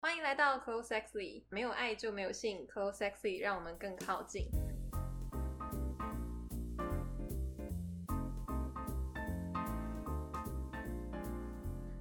欢迎来到 Close Sexy，没有爱就没有性，Close Sexy 让我们更靠近。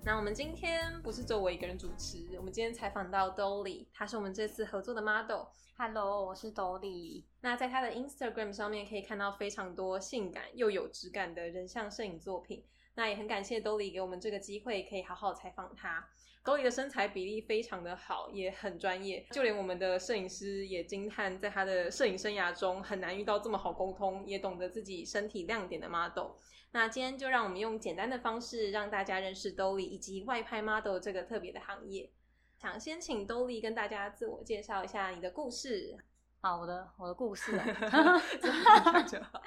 那我们今天不是只有我一个人主持，我们今天采访到 Dolly，她是我们这次合作的 model。Hello，我是 Dolly。那在她的 Instagram 上面可以看到非常多性感又有质感的人像摄影作品。那也很感谢 Dolly 给我们这个机会，可以好好采访她。Dolly 的身材比例非常的好，也很专业，就连我们的摄影师也惊叹，在他的摄影生涯中很难遇到这么好沟通，也懂得自己身体亮点的 model。那今天就让我们用简单的方式让大家认识 Dolly 以及外拍 model 这个特别的行业。想先请 Dolly 跟大家自我介绍一下你的故事。好，我的我的故事啊，这样就好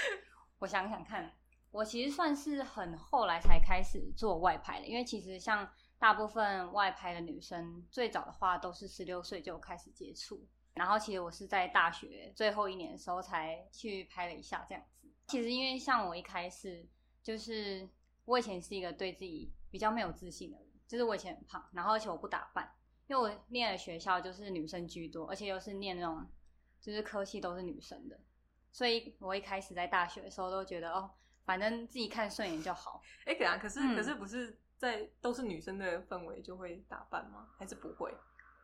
我想想看，我其实算是很后来才开始做外拍的，因为其实像大部分外拍的女生，最早的话都是十六岁就开始接触。然后其实我是在大学最后一年的时候才去拍了一下这样子。其实因为像我一开始就是我以前是一个对自己比较没有自信的人，就是我以前很胖，然后而且我不打扮，因为我念的学校就是女生居多，而且又是念那种就是科系都是女生的，所以我一开始在大学的时候都觉得哦，反正自己看顺眼就好。哎、可啊，可是、嗯可是不是在都是女生的氛围就会打扮吗？还是不会？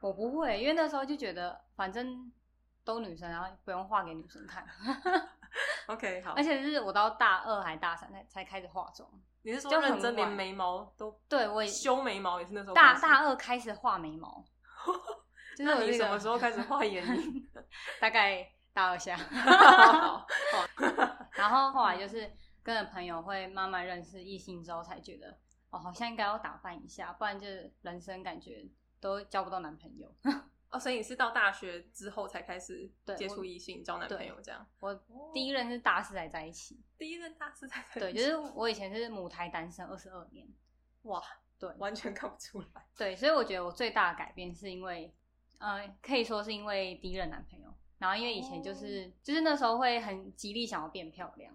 我不会，因为那时候就觉得反正都女生，然后不用画给女生看，OK，好而。且是我到大二还大三才才开始化妆。你是说认真连眉毛都对我也修眉毛也是那时候大大二开始画眉毛，就是那你什么时候开始画眼影？大概大二下，好然后后来就是跟着朋友会慢慢认识异性之后，才觉得哦，好像应该要打扮一下，不然就是人生感觉都交不到男朋友。哦，所以你是到大学之后才开始对接触异性、交男朋友这样？我第一任是大四才在一起，第一任大四才对，就是我以前是母胎单身二十二年，哇，对 完全看不出来。对，所以我觉得我最大的改变是因为，呃，可以说是因为第一任男朋友，然后因为以前就是、就是那时候会很极力想要变漂亮，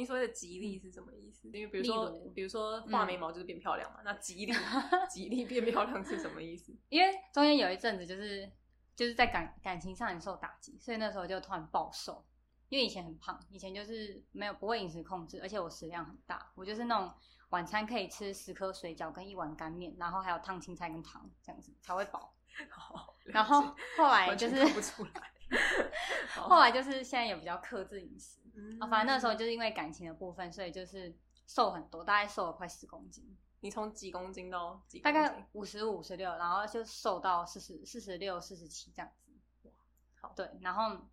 你所谓的吉利是什么意思？因为比如说如，比如说画嗯眉毛就是变漂亮嘛，那吉利 吉利变漂亮是什么意思？因为中间有一阵子就是就是在感感情上很受打击，所以那时候就突然暴瘦。因为以前很胖，以前就是没有不会饮食控制，而且我食量很大，我就是那种晚餐可以吃十颗水饺跟一碗干面，然后还有烫青菜跟糖这样子才会饱。然后后来就是不出来。后来就是现在也比较克制饮食，嗯啊，反正那时候就是因为感情的部分，所以就是瘦很多，大概瘦了快十公斤，你从几公斤到几大公斤？概五十五、十六，然后就瘦到四十四十六、四十七这样子。哇好对，然后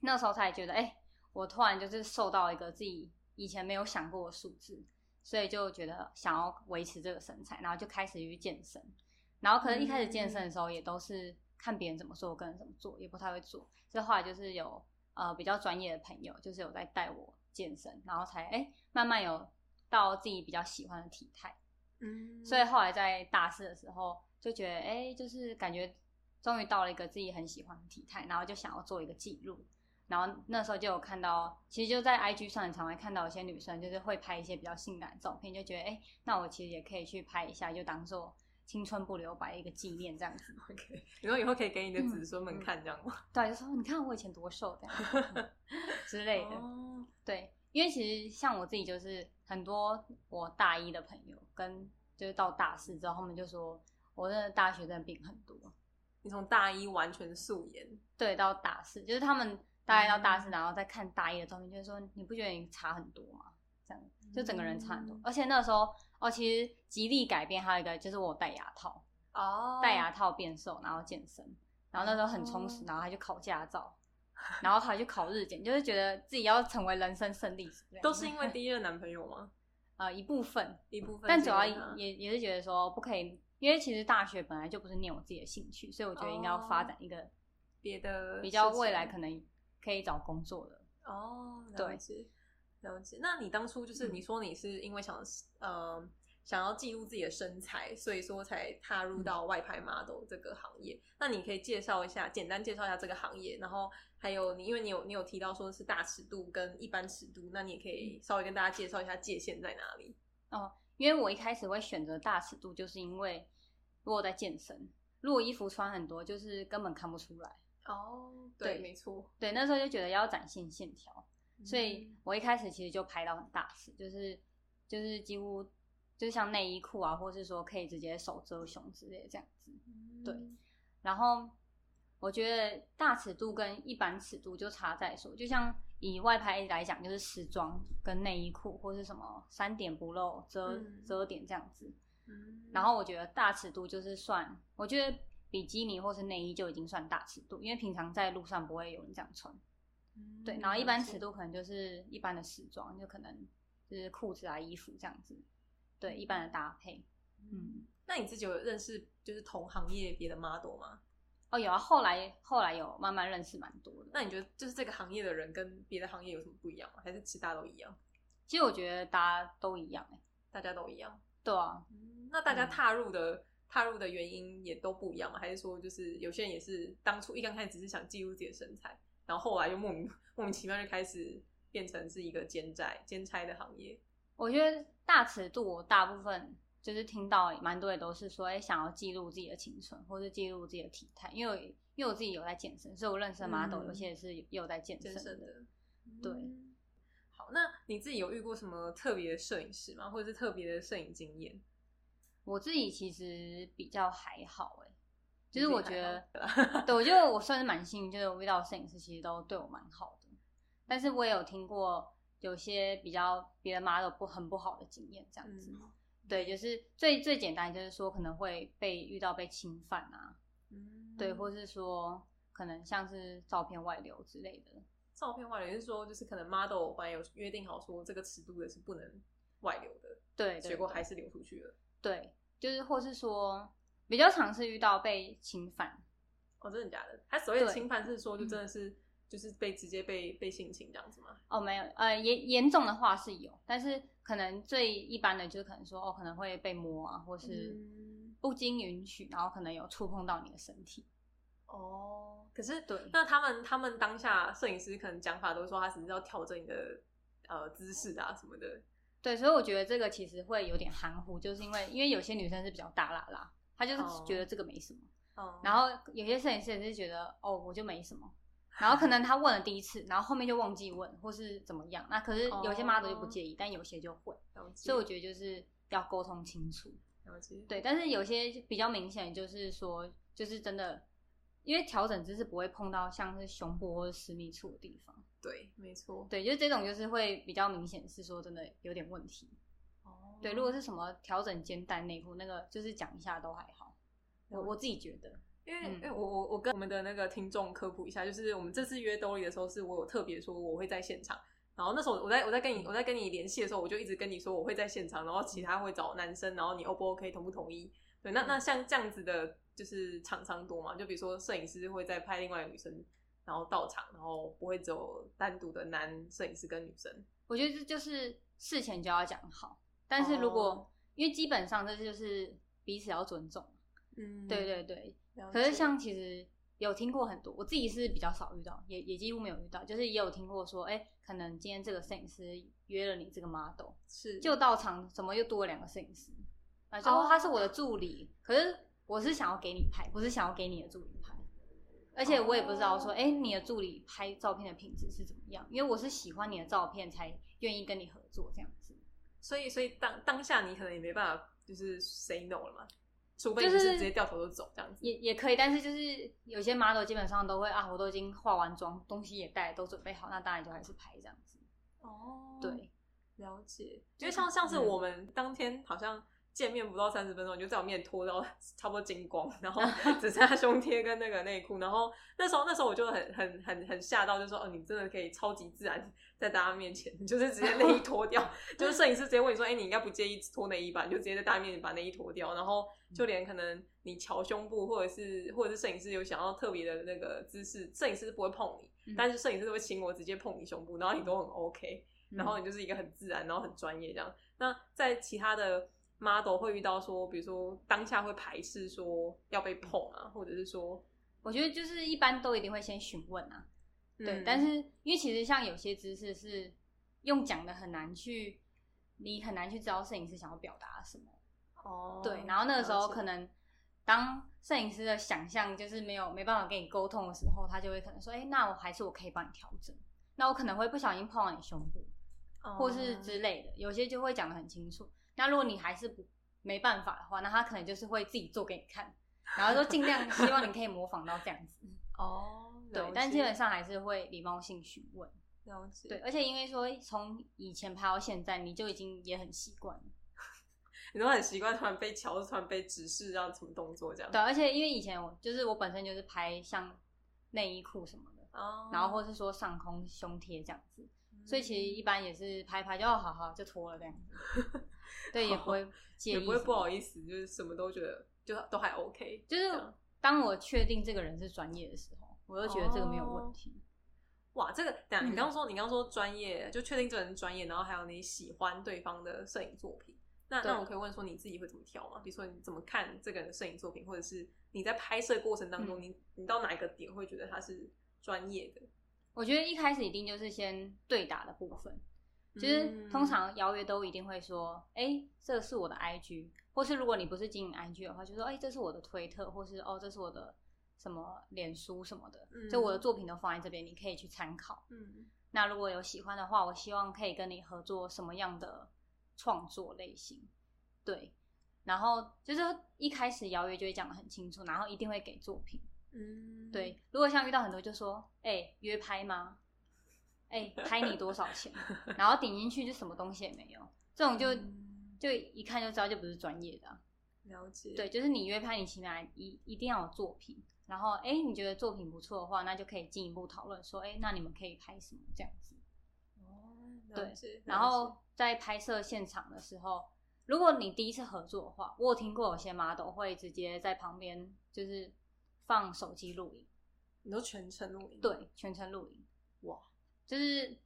那时候才觉得，哎、我突然就是瘦到一个自己以前没有想过的数字，所以就觉得想要维持这个身材，然后就开始去健身。然后可能一开始健身的时候也都是看别人怎么做，跟人怎么做，也不太会做。所以后来就是有呃比较专业的朋友，就是有在带我健身，然后才哎、慢慢有到自己比较喜欢的体态。嗯，所以后来在大四的时候就觉得，哎、就是感觉终于到了一个自己很喜欢的体态，然后就想要做一个记录。然后那时候就有看到，其实就在 IG 上，很常会看到有些女生就是会拍一些比较性感的照片，就觉得，哎、那我其实也可以去拍一下，就当做青春不留白一个纪念这样子。OK，你说以后可以给你的子孙们嗯看这样吗？对，就说你看我以前多瘦这样之类的。哦对，因为其实像我自己就是很多我大一的朋友跟就是到大四之后，他们就说我真的大学真的病很多。你从大一完全素颜，对，到大四就是他们大概到大嗯四，然后再看大一的照片，就是说你不觉得你差很多吗？这样就整个人差很多。嗯而且那时候哦，其实极力改变还有一个就是我戴牙套，哦戴牙套变瘦，然后健身，然后那时候很充实，哦然后还去考驾照。然后还去考日检，就是觉得自己要成为人生胜利者，都是因为 第一任男朋友吗？呃一部分，一部分但主要也也是觉得说不可以，因为其实大学本来就不是念我自己的兴趣，所以我觉得应该要发展一个别的比较未来可能可以找工作的。哦，对解了解。那你当初就是嗯你说你是因为想呃想要记录自己的身材，所以说才踏入到外拍 model 这个行业。那你可以介绍一下，简单介绍一下这个行业，然后还有你，因为你有你有提到说是大尺度跟一般尺度，那你也可以稍微跟大家介绍一下界限在哪里。哦，因为我一开始会选择大尺度，就是因为如果在健身，如果衣服穿很多，就是根本看不出来。哦，对，对没错。对，那时候就觉得要展现线条，所以嗯我一开始其实就拍到很大尺，就是就是几乎就是像内衣裤啊，或是说可以直接手遮胸之类的这样子。对嗯然后我觉得大尺度跟一般尺度就差在说，就像以外拍来讲，就是时装跟内衣裤或是什么三点不露、遮、嗯遮点这样子。嗯然后我觉得大尺度就是算，我觉得比基尼或是内衣就已经算大尺度，因为平常在路上不会有人这样穿。嗯对，然后一般尺度可能就是一般的时装，就可能就是裤子啊、衣服这样子。对，一般的搭配。嗯，那你自己有认识就是同行业别的 model 吗？哦，有啊，后来后来有慢慢认识蛮多的。那你觉得就是这个行业的人跟别的行业有什么不一样吗？还是其他都一样？其实我觉得大家都一样哎、大家都一样？对啊，嗯，那大家嗯踏入的、踏入的原因也都不一样吗？还是说就是有些人也是当初一刚开始只是想记录自己的身材，然后后来就莫名莫名其妙就开始变成是一个兼债兼差的行业？我觉得大尺度，我大部分就是听到蛮多也都是说，哎、想要记录自己的青春，或是记录自己的体态，因为因为我自己有在健身，所以我认识的 model、嗯有些也是也有在健身的。健身的，对嗯好，那你自己有遇过什么特别的摄影师吗？或者是特别的摄影经验？我自己其实比较还好哎、就是我觉得对 我觉得我算是蛮幸运，就是我遇到的摄影师其实都对我蛮好的，但是我也有听过有些比较别的 model 不很不好的经验，这样子。嗯对，就是最最简单，就是说可能会被遇到被侵犯啊，嗯对，或是说可能像是照片外流之类的。照片外流，也是说就是可能 model 本来有约定好说这个尺度的是不能外流的，对结果还是流出去了。对，就是或是说比较常是遇到被侵犯，哦，真的假的？他所谓的侵犯是说就真的是、就是被直接被被性侵这样子吗？哦，没有，呃，严严重的话是有，但是可能最一般的就是可能说，哦，可能会被摸啊，或是嗯不经允许，然后可能有触碰到你的身体。哦，可是对那他们他们当下摄影师可能讲法都是说他只是要调整你的呃姿势啊什么的。对，所以我觉得这个其实会有点含糊，就是因为因为有些女生是比较大啦啦，她就是哦觉得这个没什么，哦。然后有些摄影师也是觉得哦我就没什么，然后可能他问了第一次，然后后面就忘记问或是怎么样，那可是有些 model 就不介意，但有些就会，所以我觉得就是要沟通清楚。对，但是有些比较明显，就是说，就是真的，因为调整姿势不会碰到像是胸部或者私密处的地方。对，没错。对，就是这种就是会比较明显，是说真的有点问题。哦对，如果是什么调整肩带内裤，那个就是讲一下都还好。我我自己觉得，因为、嗯因为我我我跟我们的那个听众科普一下，就是我们这次约兜里的时候，是我有特别说我会在现场。然后那时候我在我在跟你我在跟你联系的时候，我就一直跟你说我会在现场，然后其他会找男生，然后你 O 不 OK 同不同意？对，那那像这样子的，就是厂商多嘛？就比如说摄影师会再拍另外一个女生，然后到场，然后不会只有单独的男摄影师跟女生。我觉得这就是事前就要讲好。但是如果、哦因为基本上这就是彼此要尊重，嗯对对对，可是像其实有听过很多，我自己是比较少遇到，也也几乎没有遇到，就是也有听过说，哎、可能今天这个摄影师约了你这个 model，是就到场怎么又多了两个摄影师？啊，就哦说他是我的助理，可是我是想要给你拍，不是想要给你的助理拍。而且我也不知道说，哦哎、你的助理拍照片的品质是怎么样？因为我是喜欢你的照片才愿意跟你合作这样子。所以所以当当下你可能也没办法就是 say no 了嘛，除非你就是是直接掉头就走这样子。也也可以，但是就是有些 model 基本上都会啊，我都已经化完妆，东西也带，都准备好，那当然就还是拍这样子。哦对，了解。因为像像是嗯我们当天好像见面不到三十分钟，你就在我面前脱到差不多精光，然后 只剩下胸贴跟那个内裤。然后那时候那时候我就很很很很吓到，就说哦，你真的可以超级自然在大家面前，你就是直接内衣脱掉，就是摄影师直接问你说，哎、你应该不介意脱内衣吧？你就直接在大家面前把内衣脱掉，然后就连可能你瞧胸部，或者是或者是摄影师有想要特别的那个姿势，摄影师不会碰你，嗯但是摄影师都会请我直接碰你胸部，然后你都很 OK。然后嗯你就是一个很自然，然后很专业这样。那在其他的 model 会遇到说，比如说当下会排斥说要被碰啊，或者是说，我觉得就是一般都一定会先询问啊，对。嗯但是因为其实像有些姿势是用讲的很难去，你很难去知道摄影师想要表达什么。哦，对，然后那个时候可能当摄影师的想象就是没有没办法跟你沟通的时候，他就会可能说，哎、那我还是我可以帮你调整，那我可能会不小心碰到你胸部，或是哦之类的，有些就会讲的很清楚。那如果你还是不没办法的话，那他可能就是会自己做给你看，然后说尽量希望你可以模仿到这样子。哦，对，但基本上还是会礼貌性询问。了解。对，，而且因为说从以前拍到现在，你就已经也很习惯了。你都很习惯突然被瞧，突然被指示要什么动作这样。对，而且因为以前我就是我本身就是拍像内衣裤什么的，哦，然后或是说上空胸贴这样子，所以其实一嗯般也是拍拍就哦好好就脱了这样子。对，也不会介意，也不会不好意思，就是什么都觉得就都还 OK。就是当我确定这个人是专业的时候，我就觉得这个没有问题。哇，这个等下你嗯刚刚说你刚刚说专业，就确定这个人是专业，然后还有你喜欢对方的摄影作品。那那我可以问说你自己会怎么挑吗？比如说你怎么看这个人的摄影作品，或者是你在拍摄过程当中，嗯你你到哪一个点会觉得他是专业的？我觉得一开始一定就是先对打的部分，就是嗯通常邀约都一定会说，哎、这是我的 IG，或是如果你不是经营 IG 的话，就说，哎、这是我的推特，或是哦，这是我的什么脸书什么的，嗯就我的作品都放在这边，你可以去参考。嗯那如果有喜欢的话，我希望可以跟你合作什么样的创作类型，对。然后就是一开始邀约就会讲的很清楚，然后一定会给作品。嗯，对，如果像遇到很多就说，哎、约拍吗？哎、拍你多少钱？然后点进去就什么东西也没有，这种就、嗯就一看就知道就不是专业的啊、了解。对，就是你约拍，你起码一一定要有作品，然后哎、你觉得作品不错的话，那就可以进一步讨论说，哎、那你们可以拍什么这样子。哦，对。然后在拍摄现场的时候，如果你第一次合作的话，我有听过有些 model 会直接在旁边就是放手机录影，你都全程录影，对，全程录影。哇，就是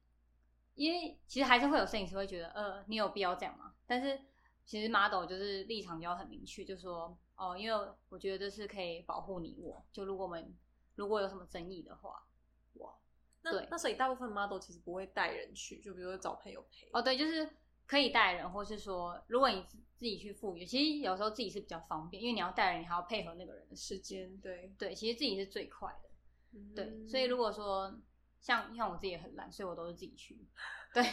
因为其实还是会有摄影师会觉得，呃，你有必要这样吗？但是其实 model 就是立场就要很明确，就说哦，因为我觉得这是可以保护你我，就如果我们如果有什么争议的话，哇，那对那所以大部分 model 其实不会带人去，就比如说找朋友陪。哦，对，就是可以带人，或是说如果你自自己去赴约，其实有时候自己是比较方便，因为你要带人，你还要配合那个人的时时间对对，其实自己是最快的。对，嗯所以如果说像像我自己也很懒，所以我都是自己去。对，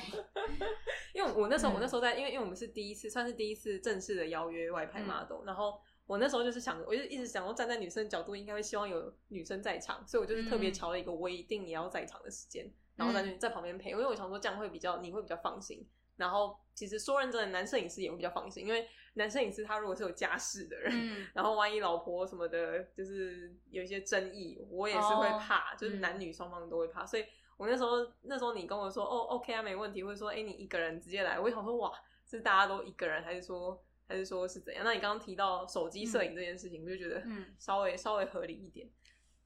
因为我那时候，嗯我那时候在，因为因为我们是第一次，算是第一次正式的邀约外拍嗯 model，、然后我那时候就是想，我就一直想要站在女生的角度，应该会希望有女生在场，所以我就是特别嗯。瞧了一个我一定也要在场的时间，然后在那在旁边陪，因为我想说这样会比较你会比较放心。然后其实说认真的，男摄影师也会比较放心，因为男摄影师他如果是有家室的人，嗯，然后万一老婆什么的，就是有一些争议，我也是会哦怕，就是嗯。男女双方都会怕，所以我那时候那时候你跟我说哦，OK 啊，没问题，或者说哎你一个人直接来，我就想说哇，是大家都一个人，还是说还是说是怎样？那你刚刚提到手机摄影这件事情，我就觉得嗯 稍微稍微合理一点。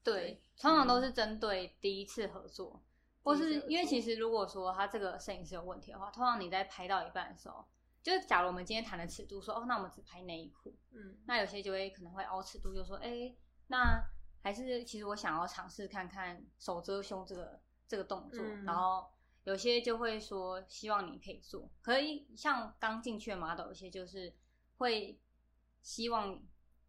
对，通常都是针对第一次合作，或是因为其实如果说他这个摄影师有问题的话，通常你在拍到一半的时候，就是假如我们今天谈的尺度说，哦，那我们只拍内衣裤，嗯那有些就会可能会凹尺度，就说，哎、那还是其实我想要尝试看看手遮胸这个这个动作，嗯然后有些就会说希望你可以做，可以像刚进去的 model，有些就是会希望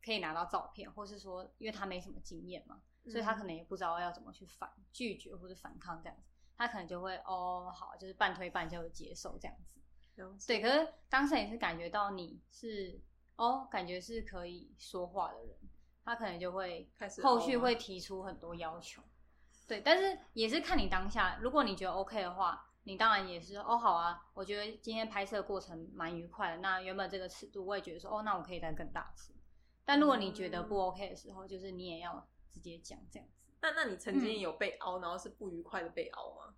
可以拿到照片，或是说因为他没什么经验嘛，所以他可能也不知道要怎么去反拒绝或者反抗这样子，他可能就会哦好，就是半推半就接受这样子。对，可是当摄影师感觉到你是哦，感觉是可以说话的人，他可能就会后续会提出很多要求。对，但是也是看你当下，如果你觉得 OK 的话，你当然也是哦好啊，我觉得今天拍摄过程蛮愉快的。那原本这个尺度我也觉得说哦，那我可以再更大尺。但如果你觉得不 OK 的时候，就是你也要直接讲这样子。那那你曾经嗯有被凹，然后是不愉快的被凹吗？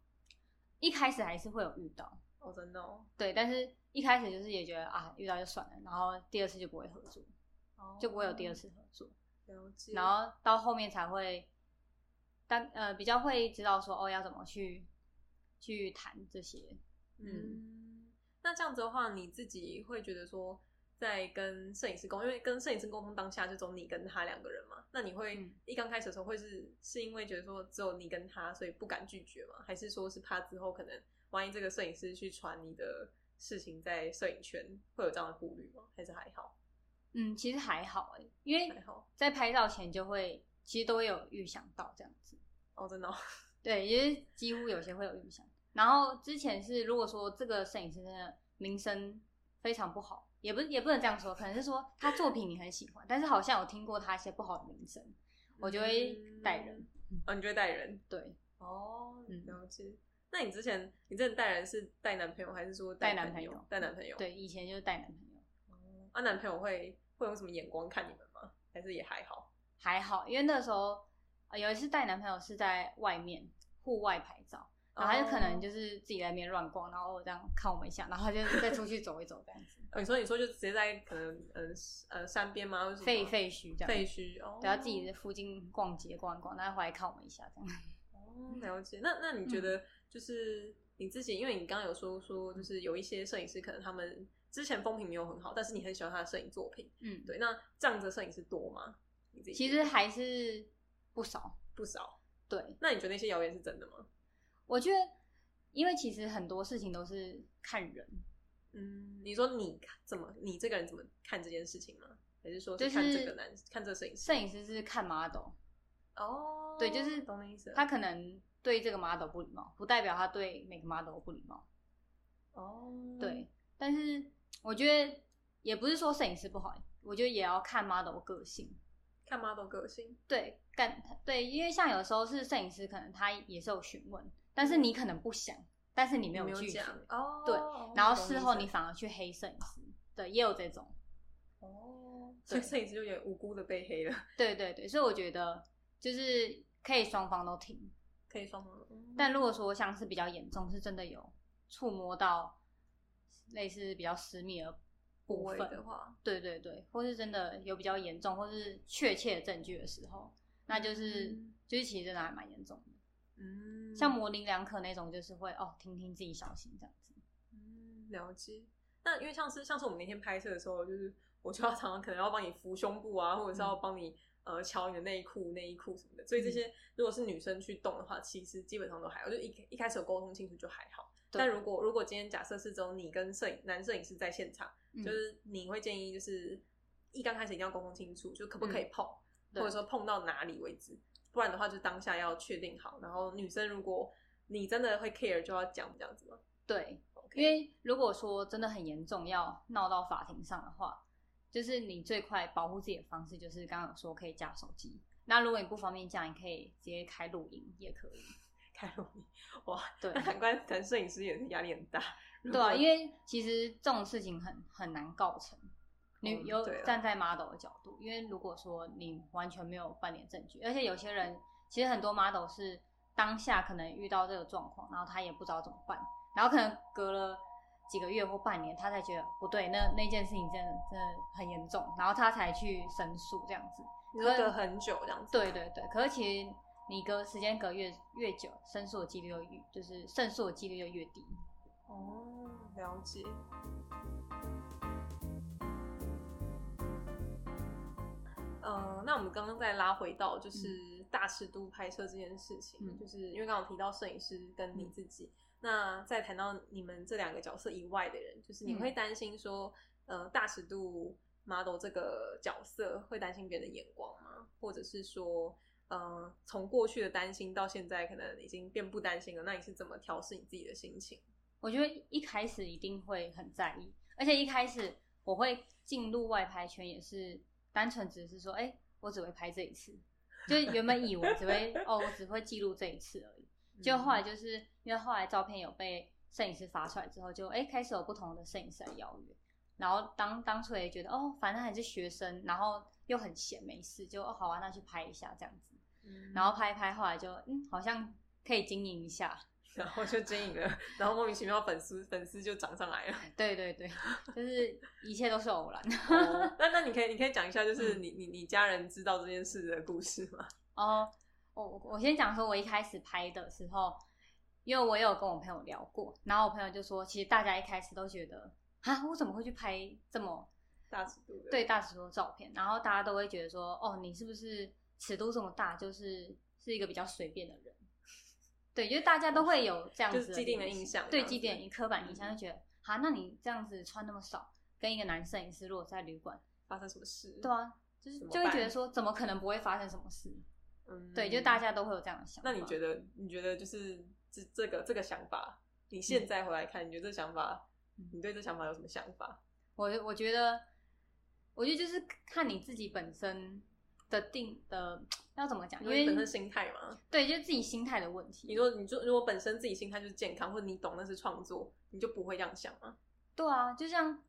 一开始还是会有遇到，哦，真的哦，对，但是一开始就是也觉得啊遇到就算了，然后第二次就不会合作。就不会有第二次合作，了解。然后到后面才会，但呃比较会知道说哦要怎么去去谈这些，嗯，那这样子的话，你自己会觉得说，在跟摄影师沟通，因为跟摄影师沟通当下就只有你跟他两个人嘛，那你会、嗯一刚开始的时候会是是因为觉得说只有你跟他，所以不敢拒绝吗？还是说是怕之后可能万一这个摄影师去传你的事情在摄影圈，会有这样的顾虑吗？还是还好？嗯，其实还好哎，因为在拍照前就会，其实都会有预想到这样子。哦，真的、哦，对，因为几乎有些会有预想。然后之前是如果说这个摄影师真的名声非常不好，也不是也不能这样说，可能是说他作品你很喜欢，但是好像有听过他一些不好的名声，我就会带人。哦，你就会带人对，哦，嗯了解。那你之前你真的带人是带男朋友还是说带男朋友带男朋友？对，以前就是带男朋友，哦，啊，男朋友会会用什么眼光看你们吗？还是也还好？还好，因为那时候、呃有一次带男朋友是在外面户外拍照。然后他就可能就是自己在那边乱逛，然后这样看我们一下，然后他就再出去走一走这样子，哦，你说你说就直接在可能呃呃山边吗？废废墟这样，废墟哦，对，他自己在附近逛街逛一逛，然后回来看我们一下这样。哦，了解。那那你觉得就是你自己，因为你刚刚有说说，就是有一些摄影师可能他们之前风评没有很好，但是你很喜欢他的摄影作品，嗯，对。那这样子的摄影师多吗？你自己其实还是不少。不少。对，那你觉得那些谣言是真的吗？我觉得，因为其实很多事情都是看人，嗯，你说你怎么，你这个人怎么看这件事情吗？还是说是看这个男，看这个摄影师？摄影师是看 model，哦，对就是懂你意思。他可能对这个 model 不礼貌，不代表他对每个 model 不礼貌。哦，对，但是我觉得也不是说摄影师不好，我觉得也要看 model 个性。看 model 个性，对，干对，因为像有时候是摄影师，可能他也是有询问，但是你可能不想，但是你没有拒绝，哦。对然后事后你反而去黑摄影师，对，也有这种。哦，所以对摄影师就有点无辜的被黑了，对对对，所以我觉得就是可以双方都听，可以双方。嗯但如果说像是比较严重，是真的有触摸到类似比较私密的部部位分的话，对对对，或是真的有比较严重，或是确切的证据的时候，那就是、嗯就是其实真的还蛮严重的。嗯，像模棱两可那种，就是会哦，听听自己小心这样子。嗯，了解。那因为像是像是我们那天拍摄的时候，就是我就要 常常可能要帮你扶胸部啊，或者是要帮你、呃瞧你的内裤、内衣裤什么的。所以这些如果是女生去动的话，其实基本上都还好，就一一开始有沟通清楚就还好。对。但如果如果今天假设是只有你跟摄影男摄影师在现场，嗯。就是你会建议就是一刚开始一定要沟通清楚，就可不可以碰，对或者说碰到哪里为止，不然的话就当下要确定好。然后女生如果你真的会 care，就要讲这样子吗？对因为如果说真的很严重，要闹到法庭上的话，就是你最快保护自己的方式，就是刚刚有说可以架手机。那如果你不方便架，你可以直接开录音也可以。开录音，哇，对那难怪男摄影师也是压力很大。对啊，因为其实这种事情很很难告成。你嗯有站在 model 的角度，因为如果说你完全没有半点证据，而且有些人其实很多 model 是当下可能遇到这个状况，然后他也不知道怎么办，然后可能隔了几个月或半年，他才觉得不对，那那件事情真的真的很严重，然后他才去申诉这样子。隔很久这样子，对对对，可是其实你隔时间隔越越久，申诉的几率就越就是胜诉的几率就越低。哦，了解。呃，那我们刚刚再拉回到就是大尺度拍摄这件事情，嗯就是因为刚刚提到摄影师跟你自己，那再谈到你们这两个角色以外的人，就是你嗯会担心说，呃，大尺度 model 这个角色会担心别人的眼光吗？或者是说，呃，从过去的担心到现在可能已经变不担心了，那你是怎么调试你自己的心情？我觉得一开始一定会很在意，而且一开始我会进入外拍圈也是单纯只是说，哎、我只会拍这一次，就原本以为只会 哦，我只会记录这一次而已。结果后来就是因为后来照片有被摄影师发出来之后就，哎开始有不同的摄影师来邀约，然后当当初也觉得哦，反正还是学生，然后又很闲没事，就哦好啊，那去拍一下这样子，嗯然后拍一拍，后来就嗯好像可以经营一下，然后就经营了，然后莫名其妙粉丝粉丝就涨上来了。对对对，就是一切都是偶然。哦 那那你可以你可以讲一下，就是你你你家人知道这件事的故事吗？哦，我我我先讲说，我一开始拍的时候，因为我有跟我朋友聊过，然后我朋友就说，其实大家一开始都觉得，啊，我怎么会去拍这么大尺度的，对大尺度的照片？然后大家都会觉得说，哦，你是不是尺度这么大，就是是一个比较随便的人？对，就是大家都会有这样子就是既定的印象对，既定的刻板印象，就觉得，啊，那你这样子穿那么少，跟一个男摄影师如果在旅馆发生什么事？对啊，就是就会觉得办说，怎么可能不会发生什么事？嗯，对，就大。家都会有这样的想法。那你觉得？你觉得就是这这个这个想法，你现在回来看，你觉得这想法，嗯你对这想法有什么想法？我我觉得，我觉得就是看你自己本身的定的要怎么讲，因为本身心态嘛。对，就是自己心态的问题你。说，你就如果本身自己心态就是健康，或者你懂那是创作，你就不会这样想吗？对啊，就像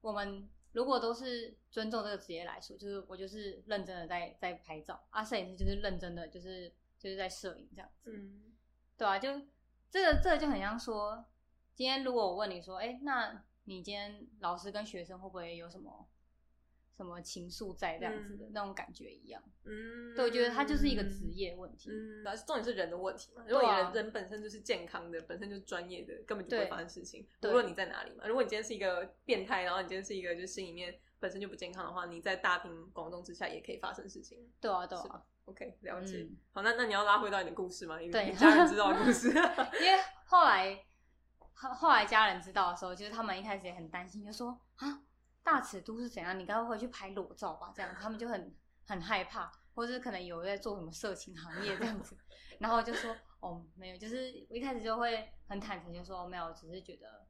我们如果都是尊重这个职业来说，就是我就是认真的在在拍照啊，摄影师就是认真的就是就是在摄影这样子。嗯，对啊，就这个这个就很像说，今天如果我问你说，哎，那你今天老师跟学生会不会有什么什么情愫在这样子的、嗯那种感觉一样？嗯，对，我觉得它就是一个职业问题。嗯，而重点是人的问题嘛。如果人人本身就是健康的，本身就是专业的，根本就不会对发生事情。对无论你在哪里嘛，如果你今天是一个变态，然后你今天是一个就是心里面本身就不健康的话，你在大庭广众之下也可以发生事情，对啊，对啊，？OK，了解。嗯好，那那你要拉回到你的故事吗？你对你家人知道的故事。因为后来后后来家人知道的时候，就是他们一开始也很担心，就说啊，大尺度是怎样？你该不会去拍裸照吧？这样他们就很很害怕，或是可能有在做什么色情行业这样子，然后就说哦没有，就是我一开始就会很坦诚，就说、哦、没有，只是觉得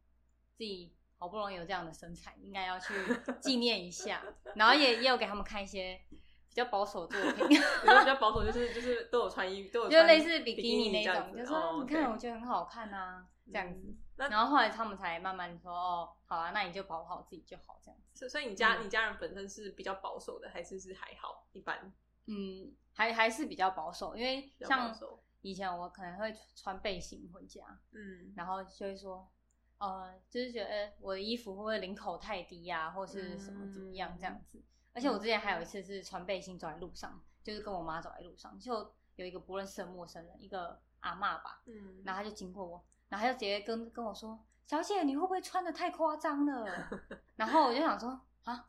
自己好不容易有这样的身材，应该要去纪念一下，然后也也有给他们看一些比较保守的作品。比较保守，就是就是都有穿衣，都有就类似比比基尼那种，就说、哦你看，我觉得很好看啊，这样子。然后后来他们才慢慢说，哦，好啊，那你就保护好自己就好，这样子。所所以你家、嗯你家人本身是比较保守的，还是是还好一般？嗯，还还是比较保守，因为像。以前我可能会穿背心回家，嗯，然后就会说，呃，就是觉得呃我的衣服会不会领口太低呀、或是什么怎么样这样子。而且我之前还有一次是穿背心走在路上，就是跟我妈走在路上，就有一个不认识的陌生人，一个阿嬷吧，嗯，然后他就经过我，然后他就直接跟跟我说：“小姐，你会不会穿的太夸张了？” 然后我就想说：“啊，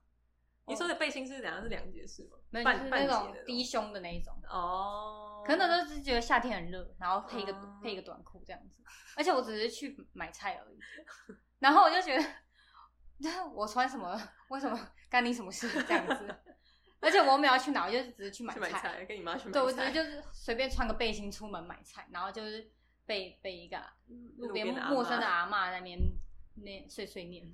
你说的背心是怎样？是两节式吗？没有，是那种低胸的那一种。哦，可能那时候是觉得夏天很热，然后配一个、哦配一个短裤这样子，而且我只是去买菜而已。然后我就觉得，我穿什么？为什么干你什么事？这样子。而且我又没有要去哪，我就只是去买菜，跟你妈去买菜。对，我只是就是随便穿个背心出门买菜，然后就是被被一个路边陌生的阿嬷在那边那碎碎念，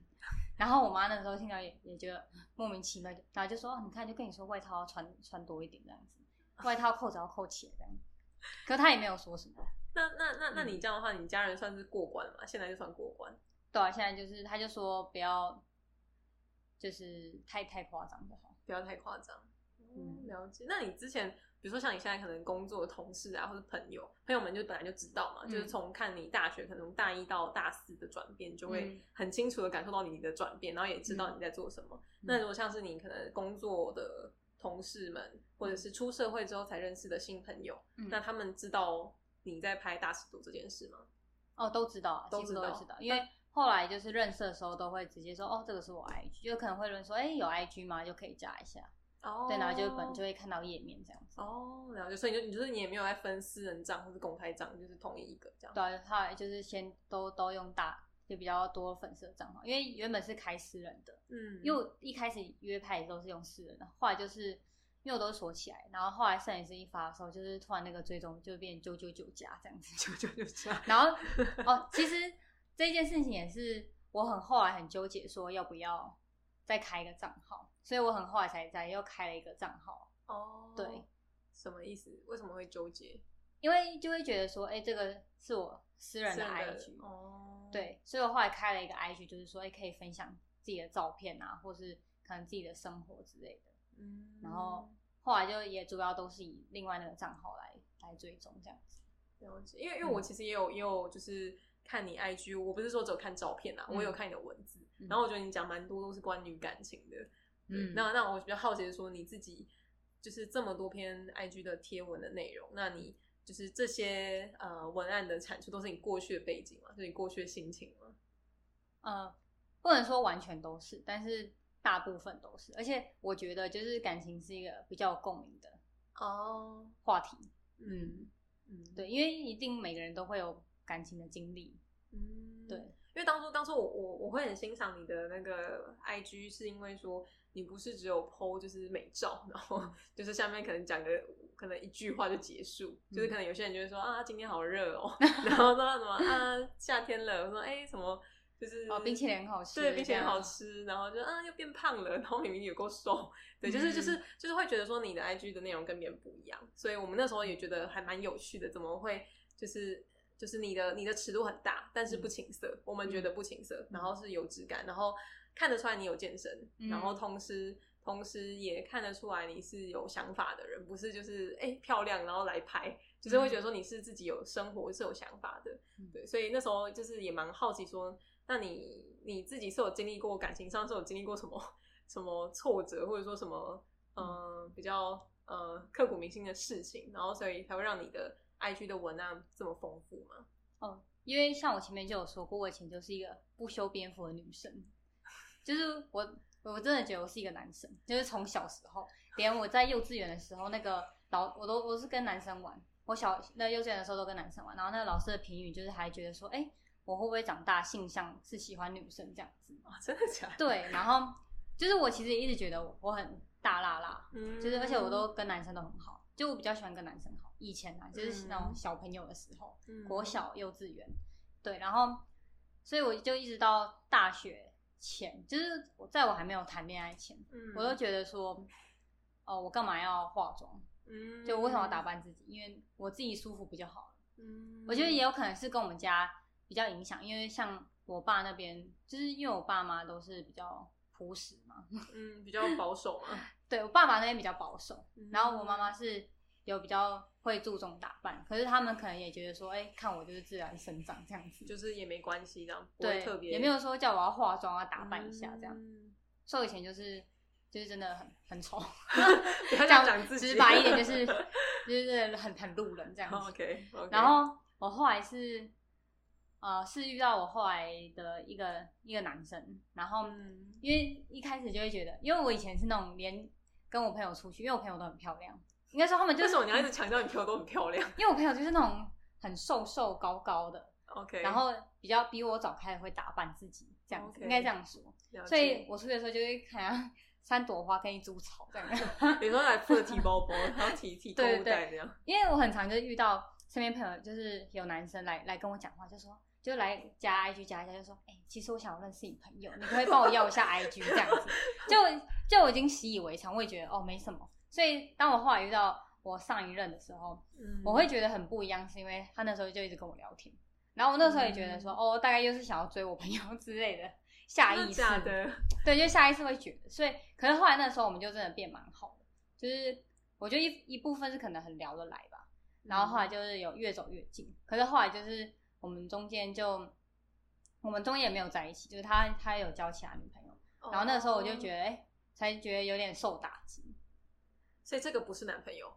然后我妈那时候听到也也觉得莫名其妙，然后就说：“哦，你看，就跟你说外套要穿穿多一点这样子，外套扣子要扣起来这样。”可她也没有说什么。那那那那嗯你这样的话，你家人算是过关了嘛？现在就算过关。对啊，现在就是他就说不要，就是太太夸张就好。不要太夸张。嗯嗯，了解。那你之前，比如说像你现在可能工作的同事啊，或者朋友，朋友们就本来就知道嘛，嗯就是从看你大学可能大一到大四的转变，就会嗯。很清楚的感受到你的转变，然后也知道你在做什么。嗯。那如果像是你可能工作的同事们，或者是出社会之后才认识的新朋友，嗯。那他们知道你在拍大尺度这件事吗？哦，都知道啊，都知道知道，因为后来就是认识的时候都会直接说，哦，这个是我 IG，就可能会问说，哎、有 IG 吗？就可以加一下，哦对，然后就本就会看到页面这样子。哦，然后就。所以你就你就是你也没有在分私人账或是公开账，就是统一一个这样。对啊，后来就是先都都用大，就比较多粉丝的账号，因为原本是开私人的，嗯，因为我一开始约拍也都是用私人的，后来就是因为我都锁起来，然后后来摄影师一发的时候，就是突然那个追踪就变九九九加这样子，九九九加。然后哦，其实这件事情也是我很后来很纠结，说要不要再开一个账号，所以我很后来才在又开了一个账号，哦，对，什么意思？为什么会纠结？因为就会觉得说，哎、这个是我私人的 IG，哦，，对，所以我后来开了一个 IG，就是说，哎、可以分享自己的照片啊，或是可能自己的生活之类的。嗯，然后后来就也主要都是以另外那个账号来来追踪这样子。了解，因为因为我嗯其实也有也有就是看你 IG，我不是说只有看照片啊，嗯我有看你的文字，嗯然后我觉得你讲蛮多都是关于感情的。嗯那那我比较好奇的是说你自己就是这么多篇 IG 的贴文的内容，那你就是这些呃文案的产出都是你过去的背景吗，就是你过去的心情吗？呃，不能说完全都是，但是大部分都是。而且我觉得，就是感情是一个比较有共鸣的哦，话题。嗯嗯，对，因为一定每个人都会有感情的经历。嗯，对，因为当初当初我我我会很欣赏你的那个 IG，是因为说你不是只有 PO 就是美照，然后就是下面可能讲个可能一句话就结束，就是可能有些人就会说啊今天好热哦，然后说什么啊夏天了，我说哎什么就是哦冰淇淋好吃，对冰淇淋好吃，然后就啊又变胖了，然后明明有够瘦，对，就是就是就是会觉得说你的 IG 的内容跟别人不一样，所以我们那时候也觉得还蛮有趣的，怎么会就是。就是你的你的尺度很大，但是不情色，我们觉得不情色，然后是有质感，然后看得出来你有健身，嗯。然后同时同时也看得出来你是有想法的人，不是就是哎、漂亮然后来拍，就是会觉得说你是自己有生活是有想法的，嗯。对，所以那时候就是也蛮好奇说，那你你自己是有经历过感情上是有经历过什么 什么挫折，或者说什么呃比较呃刻骨铭心的事情，然后所以才会让你的 IG 的文案这么丰富吗？哦，因为像我前面就有说过，我以前就是一个不修边幅的女生，就是我我真的觉得我是一个男生，就是从小时候，连我在幼稚园的时候，那个老我都我是跟男生玩，我小那幼稚园的时候都跟男生玩，然后那个老师的评语就是还觉得说，哎、我会不会长大性向是喜欢女生这样子？啊，真的假的？对，然后就是我其实一直觉得我很大辣辣，嗯就是而且我都跟男生都很好，就我比较喜欢跟男生好。以前啊，就是那种嗯小朋友的时候，嗯国小、幼稚园，对，然后所以我就一直到大学前，就是我在我还没有谈恋爱前，嗯我都觉得说，哦，我干嘛要化妆？嗯就为什么要打？扮自己？因为我自己舒服比较好了？嗯我觉得也有可能是跟我们家比较影响，因为像我爸那边，就是因为我爸妈都是比较朴实嘛，嗯比较保守嘛，对我爸爸那边比较保守，嗯然后我妈妈是有比较会注重打扮，可是他们可能也觉得说，哎、看我就是自然生长这样子，就是也没关系，这样不会对，特别也没有说叫我要化妆啊打扮一下这样，嗯。所以以前就是就是真的很很丑，讲直白一点就是就是很很路人这样子。OK，然后我后来是呃是遇到我后来的一个一个男生，然后嗯因为一开始就会觉得，因为我以前是那种连跟我朋友出去，因为我朋友都很漂亮，应该说他们就是为什么你要一直强调你朋友都很漂亮 因为我朋友就是那种很瘦瘦高高的，？OK，然后比较比我早开始会打扮自己，这样子应该这样说。所以我出去的时候就会看三 朵花跟一株草这样。比如说来负责提包包，然后提提购对物袋这样，因为我很常就遇到身边朋友，就是有男生来来跟我讲话，就说就来加 IG 加一下，就说，哎、其实我想认识你朋友，你可以帮我要一下 IG 这样子？就就我已经习以为常，我也觉得哦没什么。所以当我后来遇到我上一任的时候，嗯。我会觉得很不一样，是因为他那时候就一直跟我聊天，然后我那时候也觉得说，嗯。哦，大概又是想要追我朋友 之类的，下意识假的，对，就下意识会觉得，所以可是后来那时候我们就真的变蛮好的，就是我觉得一一部分是可能很聊得来吧，然后后来就是有越走越近，可是后来就是我们中间就我们中间也没有在一起，就是他他有交其他女朋友，然后那时候我就觉得，得哎、才觉得有点受打击，所以这个不是男朋友，